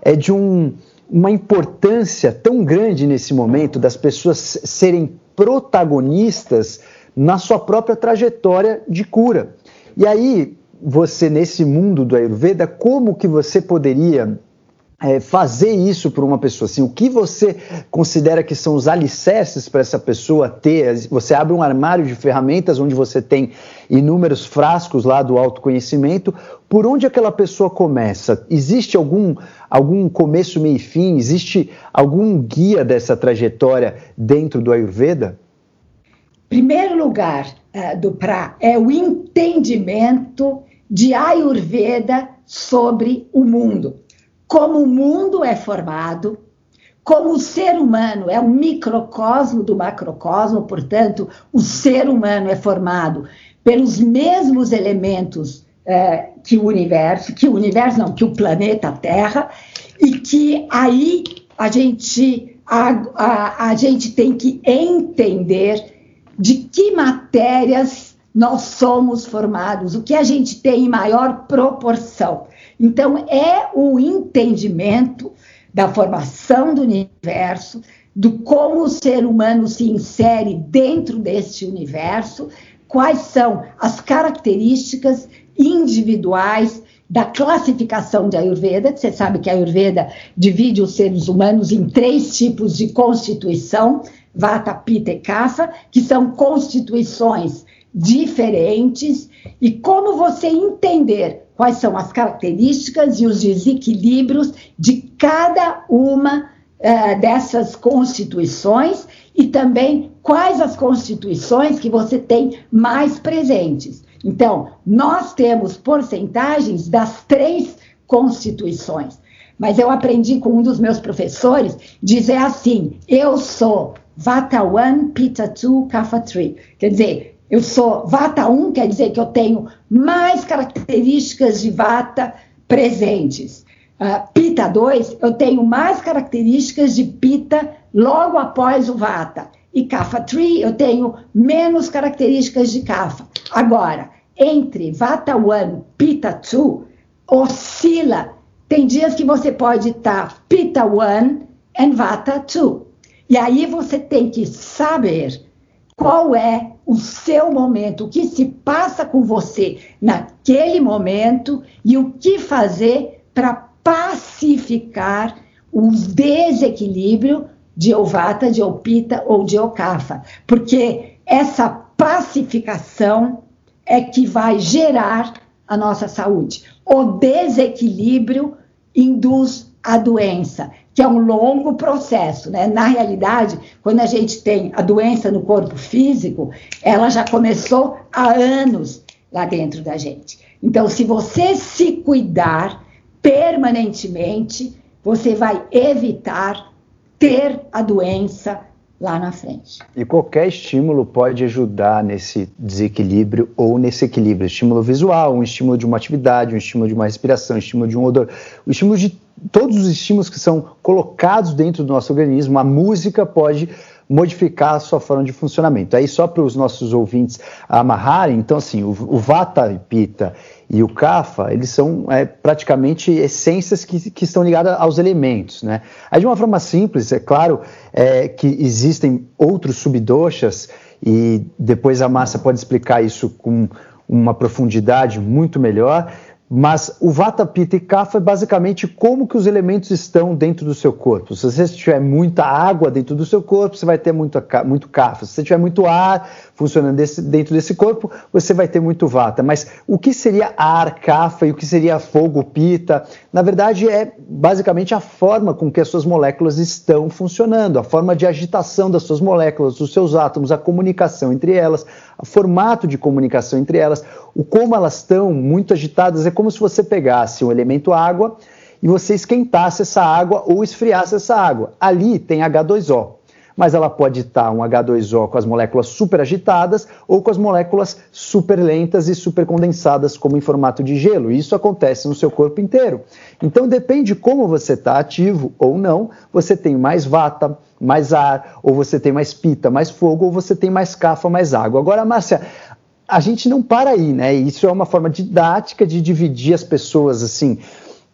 É de um uma importância tão grande nesse momento das pessoas serem protagonistas na sua própria trajetória de cura. E aí, você nesse mundo do Ayurveda, como que você poderia é, fazer isso para uma pessoa? Assim, o que você considera que são os alicerces para essa pessoa ter? Você abre um armário de ferramentas onde você tem inúmeros frascos lá do autoconhecimento. Por onde aquela pessoa começa? Existe algum, algum começo, meio e fim? Existe algum guia dessa trajetória dentro do Ayurveda? Primeiro lugar uh, do pra é o entendimento de Ayurveda sobre o mundo como o mundo é formado, como o ser humano é um microcosmo do macrocosmo, portanto, o ser humano é formado pelos mesmos elementos é, que o universo, que o universo não, que o planeta Terra, e que aí a gente, a, a, a gente tem que entender de que matérias nós somos formados, o que a gente tem em maior proporção. Então, é o entendimento da formação do universo, do como o ser humano se insere dentro deste universo, quais são as características individuais da classificação de Ayurveda. Você sabe que a Ayurveda divide os seres humanos em três tipos de constituição: Vata, Pitta e Kapha, que são constituições diferentes. E como você entender quais são as características e os desequilíbrios de cada uma uh, dessas constituições e também quais as constituições que você tem mais presentes. Então, nós temos porcentagens das três constituições. Mas eu aprendi com um dos meus professores dizer assim: eu sou Vata 1, Pitta 2, Kapha 3. Quer dizer, eu sou Vata 1, quer dizer que eu tenho mais características de Vata presentes. Uh, Pita 2, eu tenho mais características de Pita logo após o Vata. E Kapha 3, eu tenho menos características de Kapha. Agora, entre Vata 1 Pita 2, oscila. Tem dias que você pode estar Pita 1 e Vata 2. E aí você tem que saber qual é o seu momento, o que se passa com você naquele momento? E o que fazer para pacificar os desequilíbrios de Ovata, de Opita ou de Okafa, porque essa pacificação é que vai gerar a nossa saúde. O desequilíbrio induz a doença que é um longo processo, né? Na realidade, quando a gente tem a doença no corpo físico, ela já começou há anos lá dentro da gente. Então, se você se cuidar permanentemente, você vai evitar ter a doença lá na frente. E qualquer estímulo pode ajudar nesse desequilíbrio ou nesse equilíbrio. Estímulo visual, um estímulo de uma atividade, um estímulo de uma respiração, um estímulo de um odor, o estímulo de todos os estímulos que são colocados dentro do nosso organismo, a música pode modificar a sua forma de funcionamento. Aí só para os nossos ouvintes amarrarem, então assim, o, o Vata e Pitta e o Kapha, eles são é, praticamente essências que, que estão ligadas aos elementos, né? Aí de uma forma simples, é claro é, que existem outros subdoshas e depois a massa pode explicar isso com uma profundidade muito melhor, Mas o Vata, Pitta e Kapha é basicamente como que os elementos estão dentro do seu corpo. Se você tiver muita água dentro do seu corpo, você vai ter muito, muito Kapha. Se você tiver muito ar funcionando desse, dentro desse corpo, você vai ter muito Vata. Mas o que seria ar, Kapha e o que seria fogo, Pitta? Na verdade, é basicamente a forma com que as suas moléculas estão funcionando, a forma de agitação das suas moléculas, dos seus átomos, a comunicação entre elas, o formato de comunicação entre elas, o como elas estão muito agitadas. É como se você pegasse um elemento água e você esquentasse essa água ou esfriasse essa água. Ali tem H2O, mas ela pode estar um H2O com as moléculas super agitadas ou com as moléculas super lentas e super condensadas, como em formato de gelo. Isso acontece no seu corpo inteiro. Então depende de como você está ativo ou não, você tem mais vata, mais ar, ou você tem mais pita, mais fogo, ou você tem mais cafa, mais água. Agora, Márcia, a gente não para aí, né? Isso é uma forma didática de dividir as pessoas assim.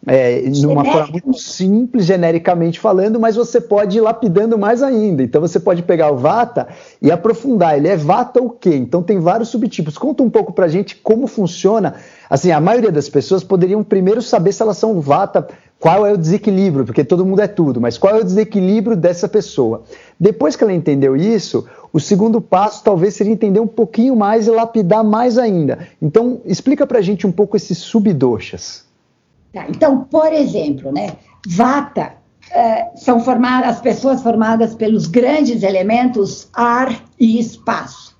É, numa forma muito simples, genericamente falando, mas você pode ir lapidando mais ainda. Então você pode pegar o Vata e aprofundar. Ele é Vata o quê? Então tem vários subtipos. Conta um pouco pra gente como funciona. Assim, a maioria das pessoas poderiam primeiro saber se elas são Vata, qual é o desequilíbrio, porque todo mundo é tudo, mas qual é o desequilíbrio dessa pessoa. Depois que ela entendeu isso, o segundo passo talvez seria entender um pouquinho mais e lapidar mais ainda. Então, explica pra gente um pouco esses subdoshas. Tá, então, por exemplo, né, Vata é, são formadas as pessoas formadas pelos grandes elementos ar e espaço.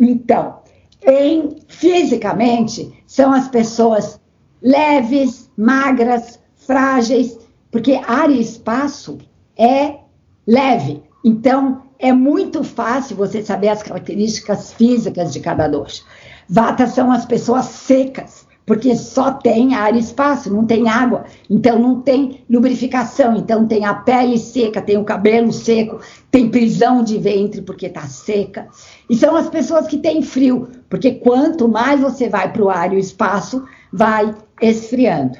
Então, em, fisicamente, são as pessoas leves, magras, frágeis, porque ar e espaço é leve. Então, é muito fácil você saber as características físicas de cada dosha. Vata são as pessoas secas, porque só tem ar e espaço, não tem água, então não tem lubrificação, então tem a pele seca, tem o cabelo seco, tem prisão de ventre porque está seca. E são as pessoas que têm frio, porque quanto mais você vai para o ar e o espaço, vai esfriando.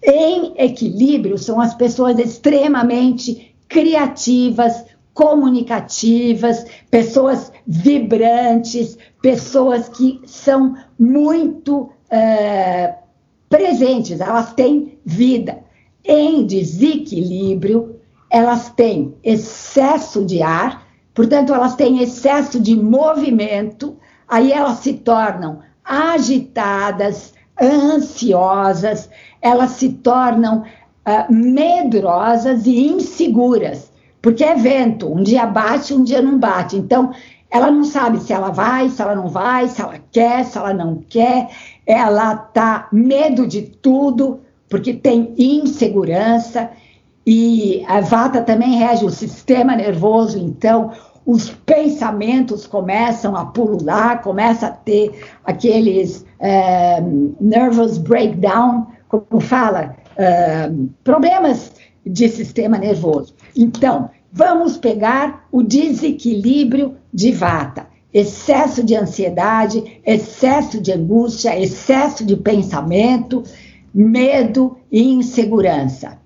Em equilíbrio, são as pessoas extremamente criativas, comunicativas, pessoas vibrantes, pessoas que são muito é, presentes, elas têm vida. Em desequilíbrio, elas têm excesso de ar, portanto, elas têm excesso de movimento, aí elas se tornam agitadas, ansiosas, elas se tornam uh, medrosas e inseguras, porque é vento, um dia bate, um dia não bate. Então, ela não sabe se ela vai, se ela não vai, se ela quer, se ela não quer. Ela tá medo de tudo, porque tem insegurança. E a vata também rege o sistema nervoso, então os pensamentos começam a pulular, começa a ter aqueles é, nervous breakdown, como fala, é, problemas de sistema nervoso. Então, vamos pegar o desequilíbrio de vata. Excesso de ansiedade, excesso de angústia, excesso de pensamento, medo e insegurança.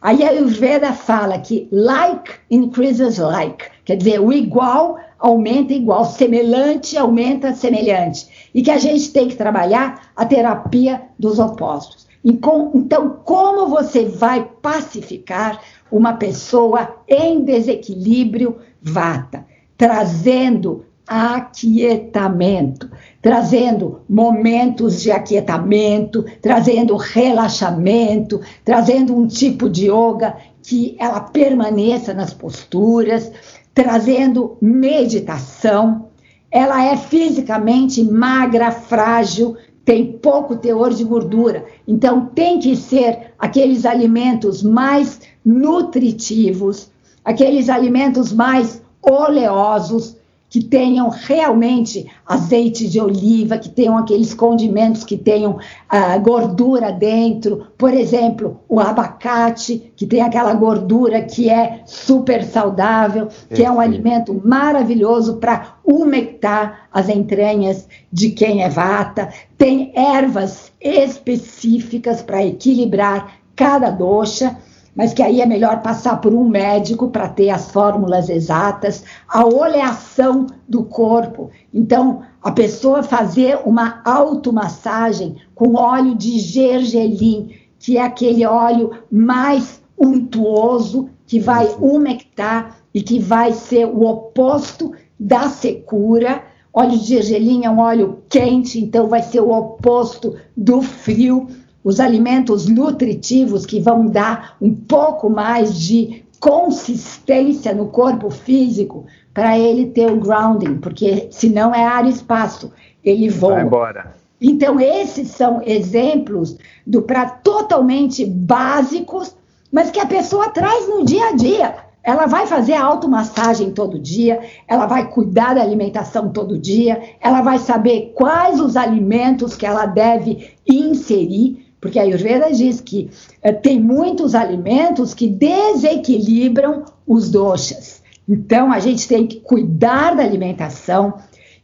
Aí a Ayurveda fala que like increases like, quer dizer, o igual aumenta igual, semelhante aumenta semelhante, e que a gente tem que trabalhar a terapia dos opostos. Então, como você vai pacificar uma pessoa em desequilíbrio vata? Trazendo aquietamento, trazendo momentos de aquietamento, trazendo relaxamento, trazendo um tipo de yoga que ela permaneça nas posturas, trazendo meditação. Ela é fisicamente magra, frágil, tem pouco teor de gordura. Então, tem que ser aqueles alimentos mais nutritivos, aqueles alimentos mais oleosos, que tenham realmente azeite de oliva, que tenham aqueles condimentos que tenham uh, gordura dentro. Por exemplo, o abacate, que tem aquela gordura que é super saudável, que é um alimento maravilhoso para umectar as entranhas de quem é vata. Tem ervas específicas para equilibrar cada doxa. Mas que aí é melhor passar por um médico para ter as fórmulas exatas, a oleação do corpo. Então, a pessoa fazer uma automassagem com óleo de gergelim, que é aquele óleo mais untuoso, que vai umectar e que vai ser o oposto da secura. Óleo de gergelim é um óleo quente, então vai ser o oposto do frio os alimentos nutritivos que vão dar um pouco mais de consistência no corpo físico para ele ter o grounding, porque senão é ar e espaço, ele voa. Vai embora. Então, esses são exemplos do para totalmente básicos, mas que a pessoa traz no dia a dia. Ela vai fazer automassagem todo dia, ela vai cuidar da alimentação todo dia, ela vai saber quais os alimentos que ela deve inserir porque a Ayurveda diz que eh, tem muitos alimentos que desequilibram os doshas. Então, a gente tem que cuidar da alimentação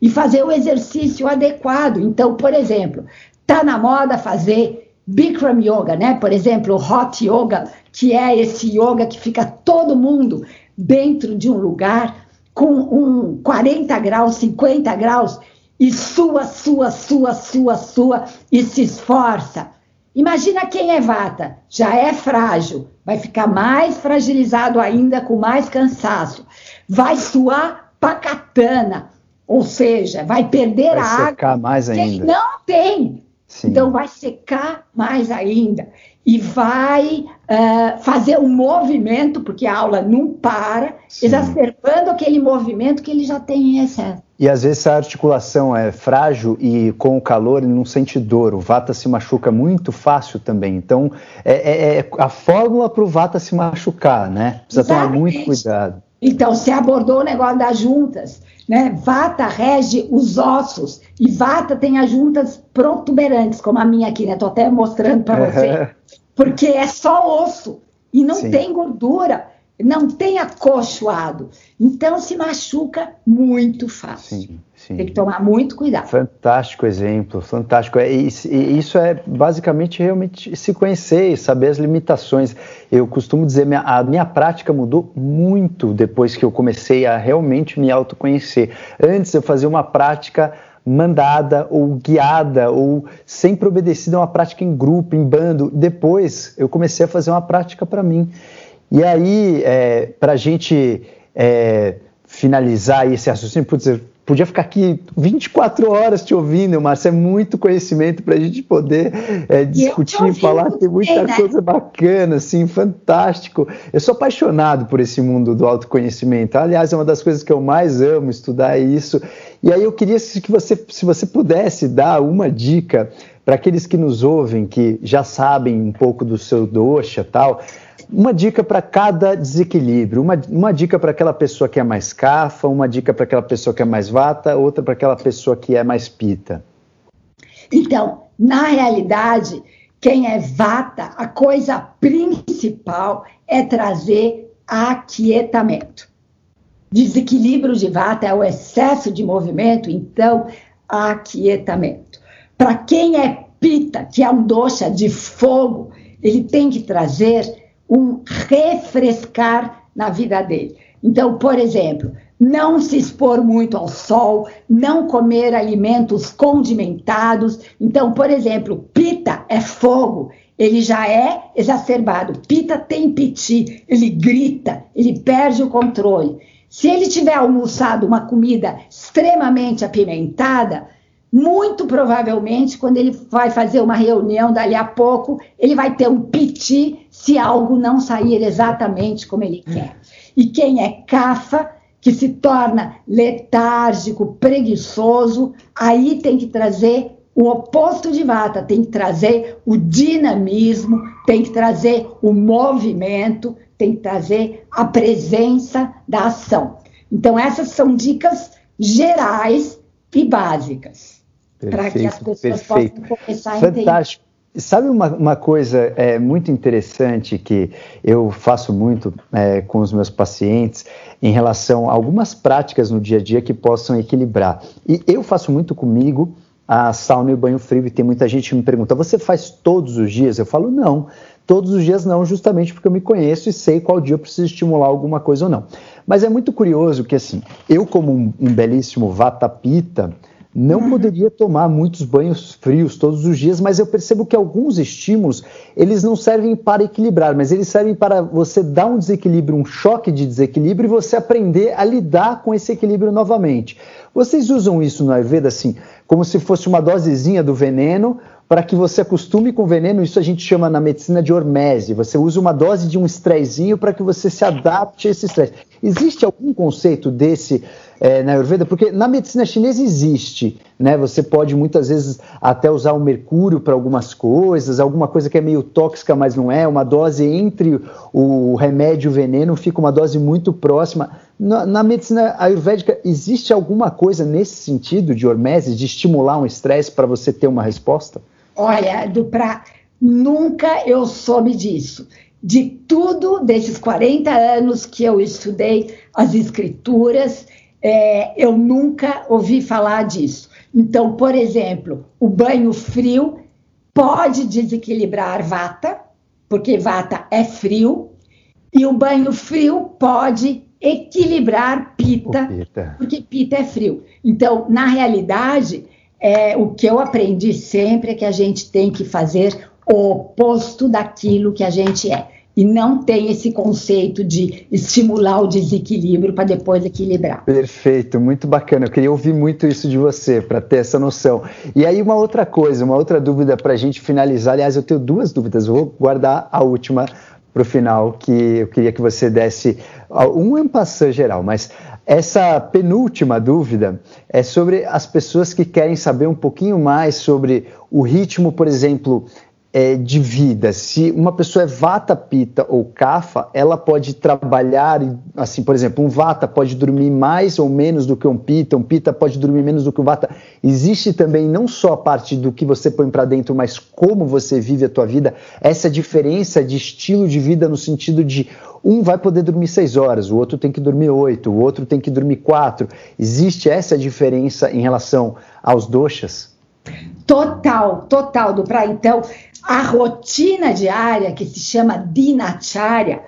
e fazer o exercício adequado. Então, por exemplo, está na moda fazer Bikram Yoga, né? Por exemplo, Hot Yoga, que é esse yoga que fica todo mundo dentro de um lugar com um 40 graus, 50 graus e sua, sua, sua, sua, sua e se esforça. Imagina quem é vata, já é frágil, vai ficar mais fragilizado ainda, com mais cansaço, vai suar pacatana, ou seja, vai perder vai a água. Vai secar mais ainda. Quem não tem. Sim. Então vai secar mais ainda e vai uh, fazer um movimento, porque a aula não para, Sim. exacerbando aquele movimento que ele já tem em excesso. E às vezes a articulação é frágil e com o calor ele não sente dor. O vata se machuca muito fácil também. Então é, é, é a fórmula para o vata se machucar, né? Precisa Exatamente. tomar muito cuidado. Então, você abordou o negócio das juntas, né? Vata rege os ossos e Vata tem as juntas protuberantes, como a minha aqui, né? Estou até mostrando para você porque é só osso e não Sim. tem gordura, não tem acolchoado. Então se machuca muito fácil. Sim, sim. Tem que tomar muito cuidado. Fantástico exemplo, fantástico. É, isso é basicamente realmente se conhecer e saber as limitações. Eu costumo dizer, a minha prática mudou muito depois que eu comecei a realmente me autoconhecer. Antes eu fazia uma prática mandada ou guiada ou sempre obedecida a uma prática em grupo, em bando. Depois eu comecei a fazer uma prática para mim. E aí, é, para a gente é, finalizar esse raciocínio, putz, podia ficar aqui 24 horas te ouvindo, Márcia, é muito conhecimento para a gente poder é, discutir, falar, tem muita né? coisa bacana, assim, fantástico. Eu sou apaixonado por esse mundo do autoconhecimento. Aliás, é uma das coisas que eu mais amo estudar é isso. E aí eu queria que você, se você pudesse dar uma dica para aqueles que nos ouvem, que já sabem um pouco do seu dosha tal, uma dica para cada desequilíbrio, uma, uma dica para aquela pessoa que é mais cafa, uma dica para aquela pessoa que é mais vata, outra para aquela pessoa que é mais pita. Então, na realidade, quem é vata, a coisa principal é trazer aquietamento. Desequilíbrio de vata é o excesso de movimento, então, aquietamento. Para quem é pita, que é um doxa de fogo, ele tem que trazer um refrescar na vida dele. Então, por exemplo, não se expor muito ao sol, não comer alimentos condimentados. Então, por exemplo, pita é fogo, ele já é exacerbado. Pita tem piti, ele grita, ele perde o controle. Se ele tiver almoçado uma comida extremamente apimentada, muito provavelmente, quando ele vai fazer uma reunião dali a pouco, ele vai ter um piti se algo não sair exatamente como ele quer. E quem é cafa, que se torna letárgico, preguiçoso, aí tem que trazer o oposto de vata, tem que trazer o dinamismo, tem que trazer o movimento, tem que trazer a presença da ação. Então, essas são dicas gerais e básicas para que as pessoas perfeito. possam começar a entender. Sabe uma, uma coisa é, muito interessante que eu faço muito é, com os meus pacientes em relação a algumas práticas no dia a dia que possam equilibrar. E eu faço muito comigo a sauna e o banho frio, e tem muita gente que me pergunta: você faz todos os dias? Eu falo: não. Todos os dias não, justamente porque eu me conheço e sei qual dia eu preciso estimular alguma coisa ou não. Mas é muito curioso que, assim, eu, como um, um belíssimo Vatapita, não poderia tomar muitos banhos frios todos os dias, mas eu percebo que alguns estímulos, eles não servem para equilibrar, mas eles servem para você dar um desequilíbrio, um choque de desequilíbrio e você aprender a lidar com esse equilíbrio novamente. Vocês usam isso no Ayurveda assim, como se fosse uma dosezinha do veneno, para que você acostume com veneno, isso a gente chama na medicina de hormese. Você usa uma dose de um estressinho para que você se adapte a esse estresse. Existe algum conceito desse é, na Ayurveda? Porque na medicina chinesa existe, né? Você pode muitas vezes até usar o mercúrio para algumas coisas, alguma coisa que é meio tóxica, mas não é. Uma dose entre o remédio e o veneno fica uma dose muito próxima. Na, na, medicina ayurvédica, existe alguma coisa nesse sentido de hormese, de estimular um estresse para você ter uma resposta? Olha, do pra... nunca eu soube disso. De tudo, desses 40 anos que eu estudei as escrituras, é, eu nunca ouvi falar disso. Então, por exemplo, o banho frio pode desequilibrar vata, porque vata é frio, e o banho frio pode equilibrar pita, pita, porque pita é frio. Então, na realidade, é, o que eu aprendi sempre é que a gente tem que fazer o oposto daquilo que a gente é. E não tem esse conceito de estimular o desequilíbrio para depois equilibrar. Perfeito, muito bacana. Eu queria ouvir muito isso de você, para ter essa noção. E aí, uma outra coisa, uma outra dúvida para a gente finalizar. Aliás, eu tenho duas dúvidas, vou guardar a última para o final, que eu queria que você desse um empassão geral, mas essa penúltima dúvida é sobre as pessoas que querem saber um pouquinho mais sobre o ritmo, por exemplo, é, de vida. Se uma pessoa é vata, pita ou kafa, ela pode trabalhar, assim, por exemplo, um vata pode dormir mais ou menos do que um pita, um pita pode dormir menos do que um vata. Existe também não só a parte do que você põe para dentro, mas como você vive a tua vida, essa diferença de estilo de vida no sentido de um vai poder dormir seis horas, o outro tem que dormir oito, o outro tem que dormir quatro. Existe essa diferença em relação aos doxas? Total, total, do pra então a rotina diária que se chama dinacharya,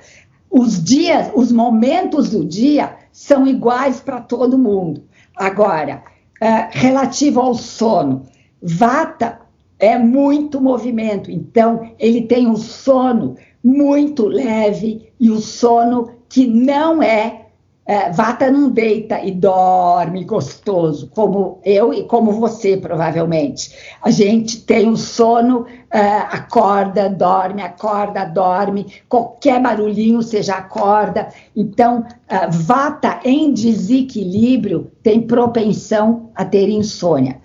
os dias, os momentos do dia são iguais para todo mundo. Agora, uh, relativo ao sono, Vata é muito movimento, então ele tem um sono muito leve e o sono que não é, é Vata não deita e dorme gostoso, como eu e como você, provavelmente. A gente tem um sono, é, acorda, dorme, acorda, dorme, qualquer barulhinho você já acorda. Então, é, Vata em desequilíbrio tem propensão a ter insônia.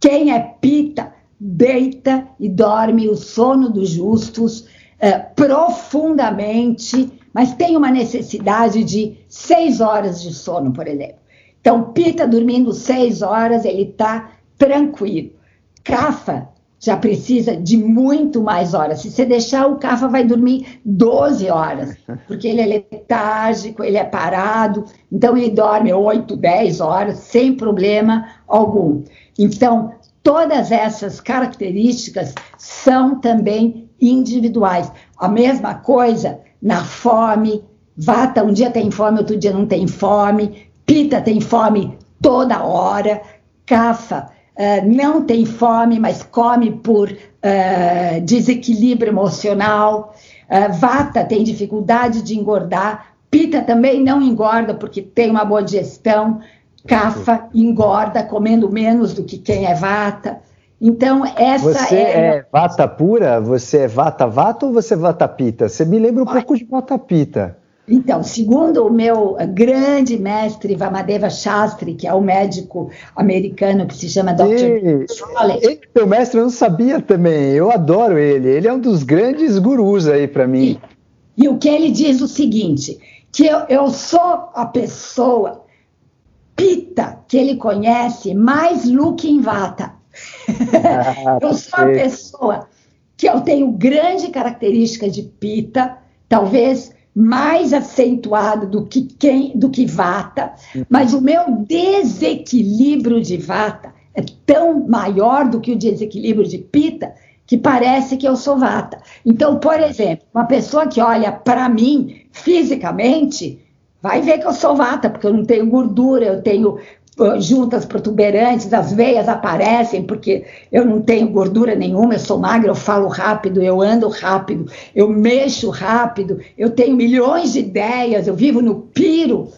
Quem é Pita deita e dorme o sono dos justos é, profundamente, mas tem uma necessidade de seis horas de sono, por exemplo. Então, Pita dormindo seis horas, ele está tranquilo. Cafa já precisa de muito mais horas. Se você deixar, o Cafa vai dormir 12 horas, <laughs> porque ele é letárgico, ele é parado, então ele dorme 8, 10 horas sem problema algum. Então, todas essas características são também individuais. A mesma coisa na fome. Vata um dia tem fome, outro dia não tem fome. Pita tem fome toda hora. Cafa uh, não tem fome, mas come por uh, desequilíbrio emocional. Uh, vata tem dificuldade de engordar. Pita também não engorda porque tem uma boa digestão. Cafa engorda comendo menos do que quem é vata. Então, essa você é. é vata pura? Você é vata vata ou você é vata pita? Você me lembra um pouco de vata pita. Então, segundo o meu grande mestre Vamadeva Shastri, que é o um médico americano que se chama Dr. Ele, meu mestre, eu não sabia também. Eu adoro ele. Ele é um dos grandes gurus aí para mim. E, e, o que ele diz é o seguinte: que eu, eu sou a pessoa pita que ele conhece mais Lukin Vata. <laughs> eu sou a pessoa que eu tenho grande característica de pita, talvez mais acentuada do que quem, do que vata, mas o meu desequilíbrio de vata é tão maior do que o desequilíbrio de pita que parece que eu sou vata. Então, por exemplo, uma pessoa que olha para mim fisicamente vai ver que eu sou vata, porque eu não tenho gordura, eu tenho juntas protuberantes, as veias aparecem porque eu não tenho gordura nenhuma, eu sou magra, eu falo rápido, eu ando rápido, eu mexo rápido, eu tenho milhões de ideias, eu vivo no piro.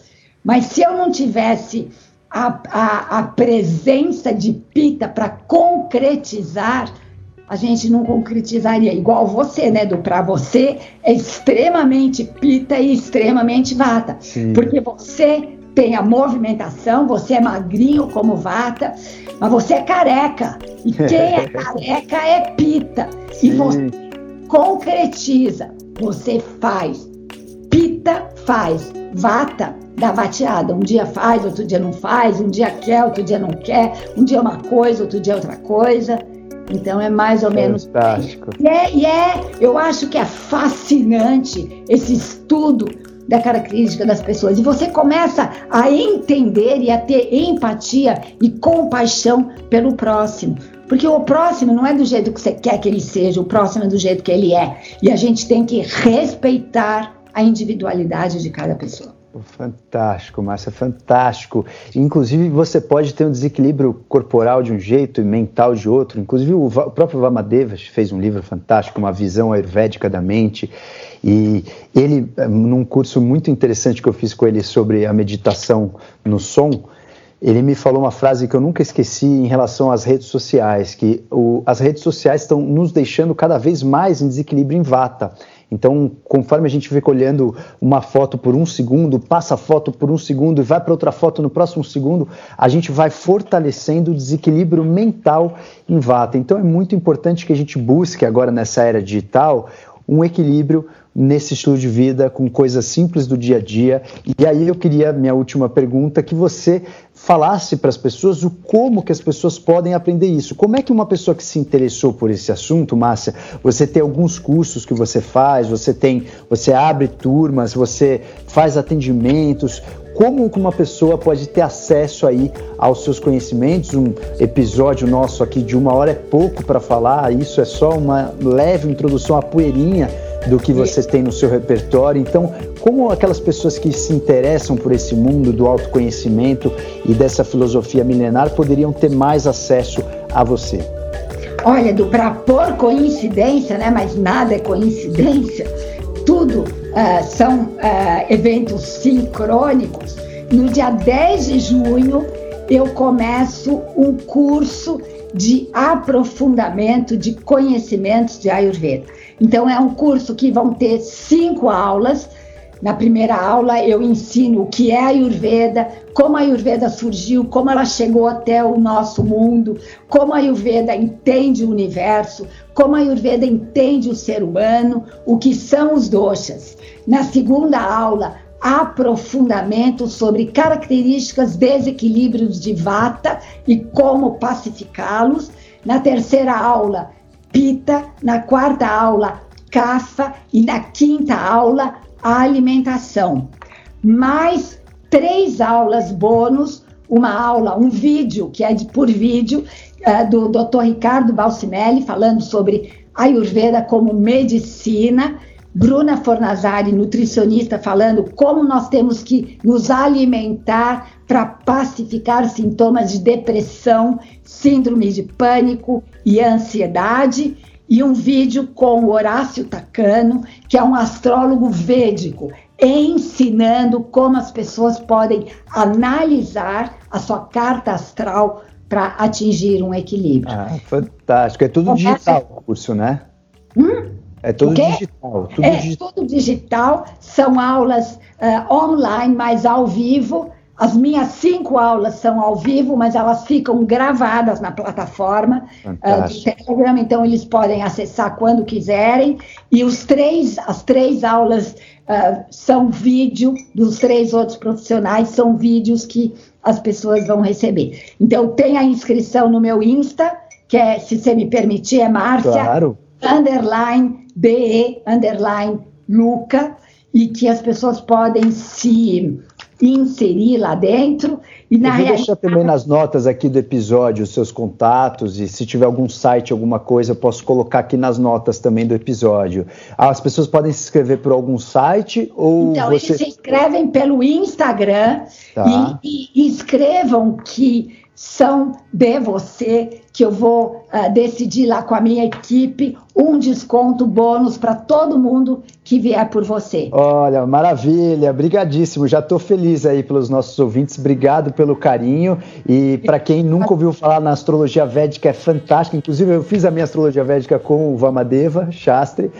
Mas se eu não tivesse a, a, a presença de Pita para concretizar, a gente não concretizaria. Igual você, né, do para você é extremamente Pita e extremamente Vata. Sim. Porque você tem a movimentação, você é magrinho como Vata, mas você é careca. E <laughs> quem é careca é Pita. Sim. E você concretiza, você faz. Pita faz, Vata dá vateada. Um dia faz, outro dia não faz, um dia quer, outro dia não quer, um dia é uma coisa, outro dia é outra coisa. Então é mais ou menos. Fantástico. E é, e é, eu acho que é fascinante esse estudo da característica das pessoas. E você começa a entender e a ter empatia e compaixão pelo próximo. Porque o próximo não é do jeito que você quer que ele seja, o próximo é do jeito que ele é. E a gente tem que respeitar a individualidade de cada pessoa. Fantástico, Márcia, fantástico. Inclusive, você pode ter um desequilíbrio corporal de um jeito e mental de outro. Inclusive, o, próprio Vamadevas fez um livro fantástico, Uma Visão Ayurvédica da Mente. E ele, eh, num curso muito interessante que eu fiz com ele sobre a meditação no som, ele me falou uma frase que eu nunca esqueci em relação às redes sociais, que o, as redes sociais estão nos deixando cada vez mais em desequilíbrio em vata. Então, conforme a gente fica olhando uma foto por um segundo, passa a foto por um segundo e vai para outra foto no próximo segundo, a gente vai fortalecendo o desequilíbrio mental em vata. Então, é muito importante que a gente busque agora nessa era digital um equilíbrio nesse estilo de vida com coisas simples do dia a dia. E aí eu queria minha última pergunta que você falasse para as pessoas o como que as pessoas podem aprender isso. Como é que uma pessoa que se interessou por esse assunto, Márcia, você tem alguns cursos que você faz, você tem, você abre turmas, você faz atendimentos, como uma pessoa pode ter acesso aí aos seus conhecimentos? Um episódio nosso aqui de uma hora é pouco para falar, isso é só uma leve introdução, a poeirinha do que você tem no seu repertório. Então, como aquelas pessoas que se interessam por esse mundo do autoconhecimento e dessa filosofia milenar poderiam ter mais acesso a você? Olha, do para por coincidência, né? Mas nada é coincidência. Tudo uh, são uh, eventos sincrônicos. No dia 10 de junho, eu começo um curso de aprofundamento de conhecimentos de Ayurveda. Então, é um curso que vão ter cinco aulas. Na primeira aula, eu ensino o que é a Ayurveda, como a Ayurveda surgiu, como ela chegou até o nosso mundo, como a Ayurveda entende o universo, como a Ayurveda entende o ser humano, o que são os doshas. Na segunda aula, aprofundamento sobre características, desequilíbrios de vata e como pacificá-los. Na terceira aula, pita, na quarta aula, cafa e na quinta aula, alimentação. Mais três aulas bônus, uma aula, um vídeo, que é de por vídeo, uh, do Dr. Ricardo Balcinelli, falando sobre Ayurveda como medicina. Bruna Fornazari, nutricionista, falando como nós temos que nos alimentar para pacificar sintomas de depressão, síndrome de pânico e ansiedade. E um vídeo com Horácio Tacano, que é um astrólogo védico, ensinando como as pessoas podem analisar a sua carta astral para atingir um equilíbrio. Ah, fantástico. É tudo Começa... digital o curso, né? Hum? É tudo digital. Tudo é digital. tudo digital. São aulas uh, online, mas ao vivo. As minhas cinco aulas são ao vivo, mas elas ficam gravadas na plataforma uh, do Telegram, então eles podem acessar quando quiserem. E os três, as três aulas uh, são vídeo dos três outros profissionais, são vídeos que as pessoas vão receber. Então tem a inscrição no meu Insta, que é, se você me permitir, é Márcia. Claro. Underline BE underline Luca e que as pessoas podem se inserir lá dentro. E na eu vou deixar também nas notas aqui do episódio os seus contatos e se tiver algum site, alguma coisa, eu posso colocar aqui nas notas também do episódio. As pessoas podem se inscrever por algum site ou Então, você... eles se inscrevem pelo Instagram tá. e, e escrevam que são de você, que eu vou uh, decidir lá com a minha equipe um desconto bônus para todo mundo que vier por você. Olha, maravilha, brigadíssimo. Já estou feliz aí pelos nossos ouvintes. Obrigado pelo carinho. E para quem nunca ouviu falar na astrologia védica, é fantástico. Inclusive, eu fiz a minha astrologia védica com o Vamadeva Shastri.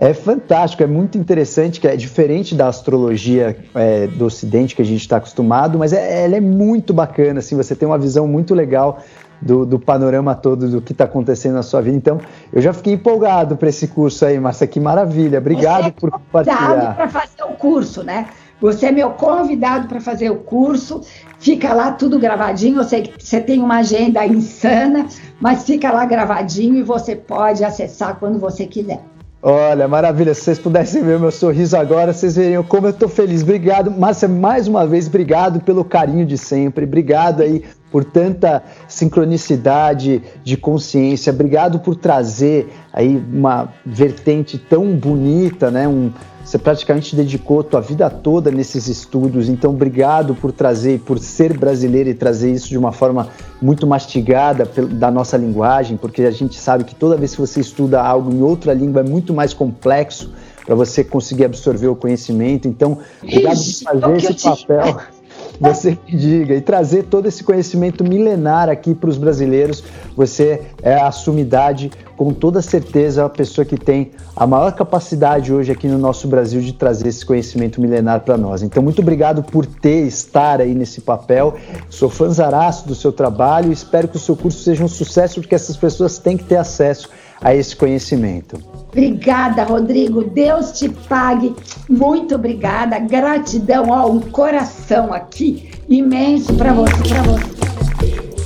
É fantástico, é muito interessante, que é diferente da astrologia é, do Ocidente que a gente está acostumado, mas é, ela é muito bacana, assim, você tem uma visão muito legal do, do panorama todo do que está acontecendo na sua vida. Então, eu já fiquei empolgado para esse curso aí, Márcia, que maravilha. Obrigado você por compartilhar. para fazer o curso, né? Você é meu convidado para fazer o curso. Fica lá tudo gravadinho. Eu sei que você tem uma agenda insana, mas fica lá gravadinho e você pode acessar quando você quiser. Olha, maravilha. Se vocês pudessem ver meu sorriso agora, vocês veriam como eu estou feliz. Obrigado, Márcia, mais uma vez, obrigado pelo carinho de sempre. Obrigado aí por tanta sincronicidade de consciência. Obrigado por trazer aí uma vertente tão bonita, né? Um, você praticamente dedicou tua vida toda nesses estudos, então obrigado por trazer, por ser brasileiro e trazer isso de uma forma muito mastigada da nossa linguagem, porque a gente sabe que toda vez que você estuda algo em outra língua é muito mais complexo para você conseguir absorver o conhecimento. Então, obrigado por fazer esse papel <laughs> você que diga, e trazer todo esse conhecimento milenar aqui para os brasileiros. Você é a sumidade, com toda certeza, a pessoa que tem a maior capacidade hoje aqui no nosso Brasil de trazer esse conhecimento milenar para nós. Então, muito obrigado por ter, estar aí nesse papel. Sou fãzaraço do seu trabalho e espero que o seu curso seja um sucesso, porque essas pessoas têm que ter acesso a esse conhecimento. Obrigada, Rodrigo. Deus te pague. Muito obrigada. Gratidão, ó, um coração aqui imenso para você, para você.